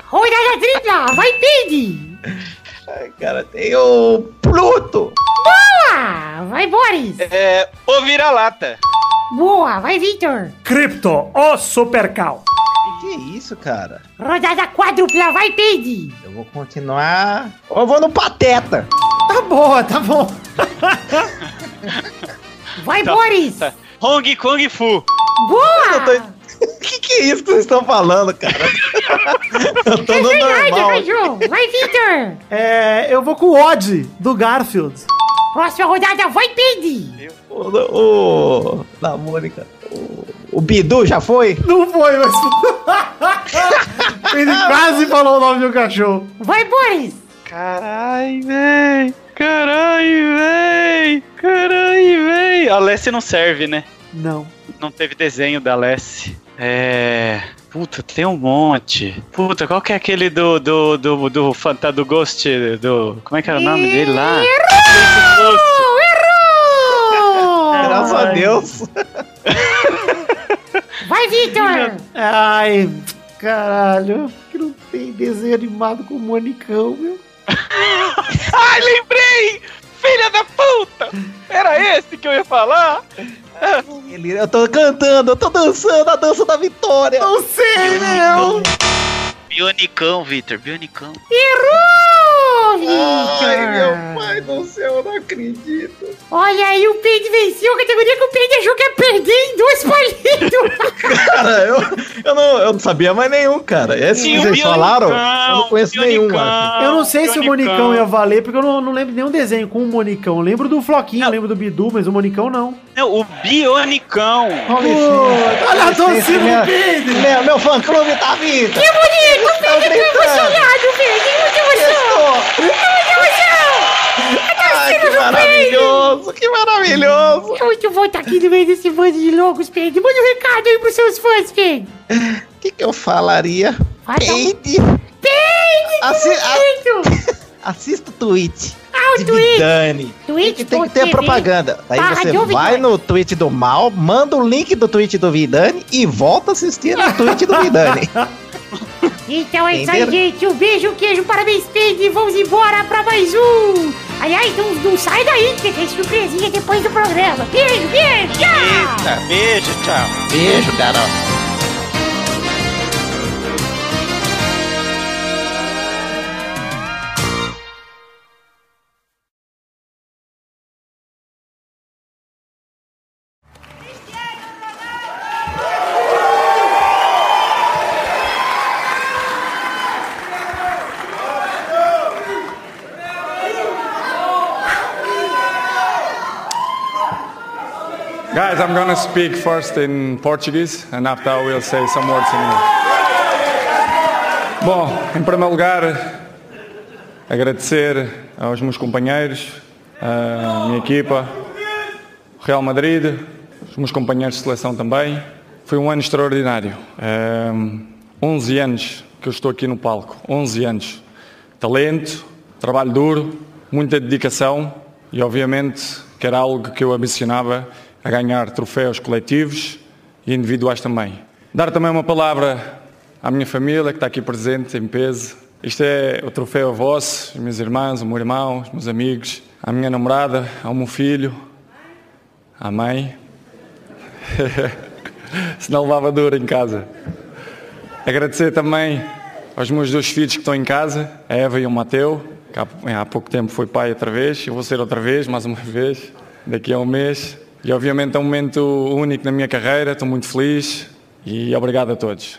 Rodada tripla. Vai, Peide. Ai, cara, tem o Pluto. Boa. Vai, Boris. É, o vira-lata. Boa. Vai, Vitor. Crypto, o Supercal. Que é isso, cara? Rodada quádrupla. Vai, Peide. Eu vou continuar. Eu vou no Pateta. Tá boa, tá bom. Vai, Tá, Boris. tá. Hong Kong Fu. Boa. Que que é isso que vocês estão falando, cara? eu tô É no verdade, normal. vai, João. Vai, Vitor. É, eu vou com o Odd, do Garfield. Próxima rodada. Vai, Peide. O, o, da Mônica. O, o Bidu já foi? Não foi, mas... Ele quase falou o nome do cachorro. Vai, Boris. Carai, véi. Carai, véi. Carai, véi. A Lessie não serve, né? Não. Não teve desenho da Lessie. É. Puta, tem um monte. Puta, qual que é aquele do. do. do. do, fanta, do Ghost. Do. Como é que era o nome dele lá? Errou! Errou! Graças a Deus. Vai, Vitor. Ai, caralho. Que não tem desenho animado com o Monicão, meu. Ai, lembrei! Filha da puta! Era esse que eu ia falar? Ele, eu tô cantando, eu tô dançando a dança da vitória. Não sei, meu. Bionicão, Victor, Bionicão. Errou. Ai, meu pai do céu, eu não acredito. Olha aí, o Peide venceu a categoria que o Peide achou que ia perder em dois palitos. Cara, eu, eu, não, eu não sabia mais nenhum, cara. Esse Sim, que o vocês falaram, Bionicão, eu não conheço nenhum, Bionicão. Marcos. Eu não sei se o Bionicão. Monicão ia valer, porque eu não, não lembro de nenhum desenho com o Monicão. Eu lembro do Floquinho, eu lembro do Bidu, mas o Monicão não. Não, o Bionicão. Pô, olha a torcida do Pedro. Meu, meu fã clube tá vindo. Que bonito, o Peide ficou emocionado, Peide. Muita emoção. Muita emoção. Ai, que maravilhoso, que maravilhoso. Muito bom estar aqui no meio desse bando de loucos, Peide. Manda um recado aí pros seus fãs, Peide. O que, que eu falaria? Peide. Peide, Assi-. Assista o tweet. Ah, o. Vidani. Tweet Tem que, tem que ter TV. propaganda. Daí Barra você vai no tweet do mal, manda o link do tweet do Vidani e volta a assistir no tweet do Vidani. Então é isso aí, gente. Um beijo, queijo, parabéns, Peide. Vamos embora pra mais um. Aliás, não, não sai daí, que tem surpresinha depois do programa. Beijo, beijo, tchau. Eita, beijo, tchau. Beijo, garoto. Guys, I'm gonna speak first in Portuguese and after I will say some words in English. Bom, em primeiro lugar, agradecer aos meus companheiros, à minha equipa, Real Madrid, os meus companheiros de seleção também. Foi um ano extraordinário. Ehm, 11 anos que eu estou aqui no palco. 11 anos. Talento, trabalho duro, muita dedicação e, obviamente, que era algo que eu ambicionava a ganhar troféus coletivos e individuais também. Dar também uma palavra à minha família que está aqui presente em peso. Isto é o troféu a vós, os meus irmãos, o meu irmão, os meus amigos, à minha namorada, ao meu filho, à mãe. Senão levava duro em casa. Agradecer também aos meus dois filhos que estão em casa, a Eva e o Mateu, que há, pouco tempo foi pai outra vez, eu vou ser outra vez, mais uma vez, daqui a um mês. E obviamente é um momento único na minha carreira, estou muito feliz e obrigado a todos.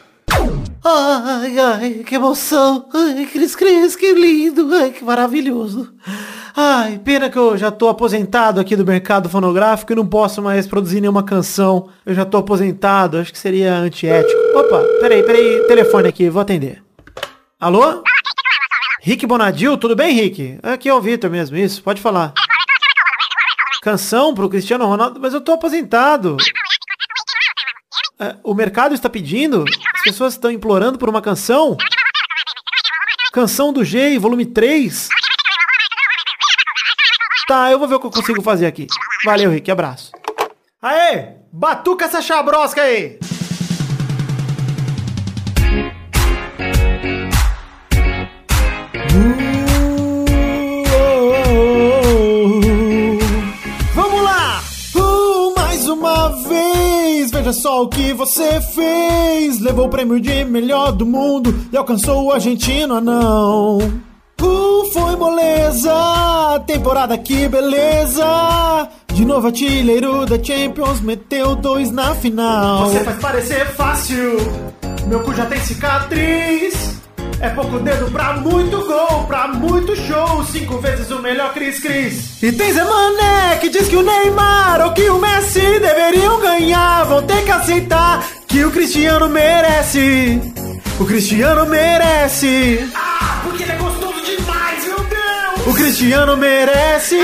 Ai, ai, que emoção. Ai, Cris Cris, que lindo. Ai, que maravilhoso. Ai, pena que eu já tô aposentado aqui do mercado fonográfico e não posso mais produzir nenhuma canção. Eu já tô aposentado, acho que seria antiético. Opa, peraí, peraí, telefone aqui, vou atender. Alô? Rick Bonadil, tudo bem, Rick? Aqui é o Vitor mesmo, isso, pode falar. Canção pro Cristiano Ronaldo, mas eu tô aposentado. É, o mercado está pedindo? As pessoas estão implorando por uma canção? Canção do G, volume 3? Tá, eu vou ver o que eu consigo fazer aqui. Valeu, Rick, abraço. Aê, batuca essa chabrosca aí! Vamos veja só o que você fez. Levou o prêmio de melhor do mundo e alcançou o argentino anão. Uh, foi moleza, temporada que beleza. De novo artilheiro da Champions, meteu dois na final. Você faz parecer fácil, meu cu já tem cicatriz. É pouco dedo pra muito gol, pra muito show. Cinco vezes o melhor Cris Cris. E tem Zé Mané que diz que o Neymar ou que o Messi deveriam ganhar. Vão ter que aceitar que o Cristiano merece. O Cristiano merece. Ah, porque ele é gostoso demais, meu Deus. O Cristiano merece.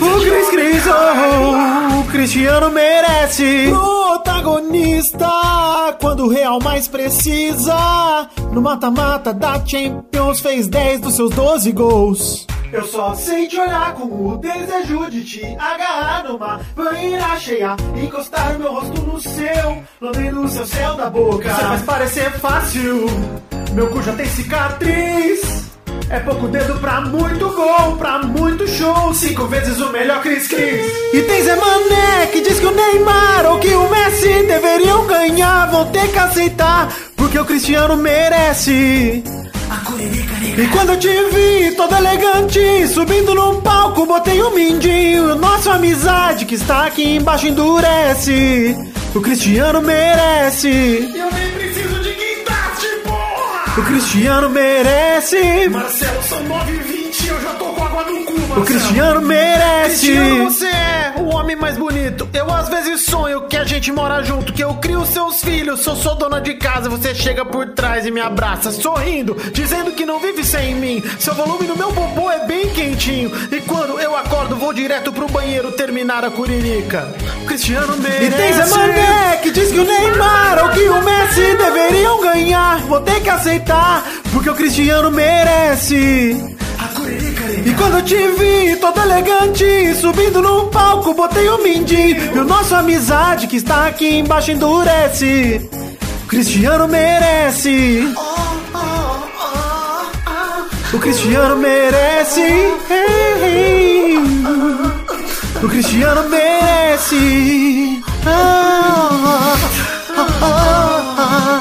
O Cris Cris, oh, o Cristiano merece. Protagonista, quando o Real mais precisa. No mata-mata da Champions, fez 10 dos seus 12 gols. Eu só sei te olhar com o desejo de te agarrar numa banheira cheia, encostar meu rosto no seu, lambendo o seu céu da boca. Você faz parecer fácil, meu cu já tem cicatriz. É pouco dedo pra muito gol, pra muito show. Cinco vezes o melhor Cris Cris. E tem Zé Mané que diz que o Neymar ou que o Messi deveriam ganhar. Vão ter que aceitar, porque o Cristiano merece. E quando eu te vi, todo elegante, subindo no palco, botei um mindinho. Nossa amizade que está aqui embaixo endurece. O Cristiano merece. Eu O Cristiano merece. Marcelo, são 9 h 20 eu no cu, Marcelo. O Cristiano merece. Cristiano, você é o homem mais bonito. Eu às vezes sonho que a gente mora junto, que eu crio seus filhos. Eu sou dona de casa, você chega por trás e me abraça, sorrindo, dizendo que não vive sem mim. Seu volume no meu popô é bem quentinho. E quando eu acordo, vou direto pro banheiro terminar a curirica. O Cristiano merece. E tem Zé Mané que diz que o Neymar ou que o Messi deveriam ganhar. Vou ter que aceitar, porque o Cristiano merece. E quando te vi, todo elegante, subindo no palco, botei o mindinho. E o nosso amizade que está aqui embaixo endurece. O Cristiano merece. O Cristiano merece. O Cristiano merece. Ah, ah, ah,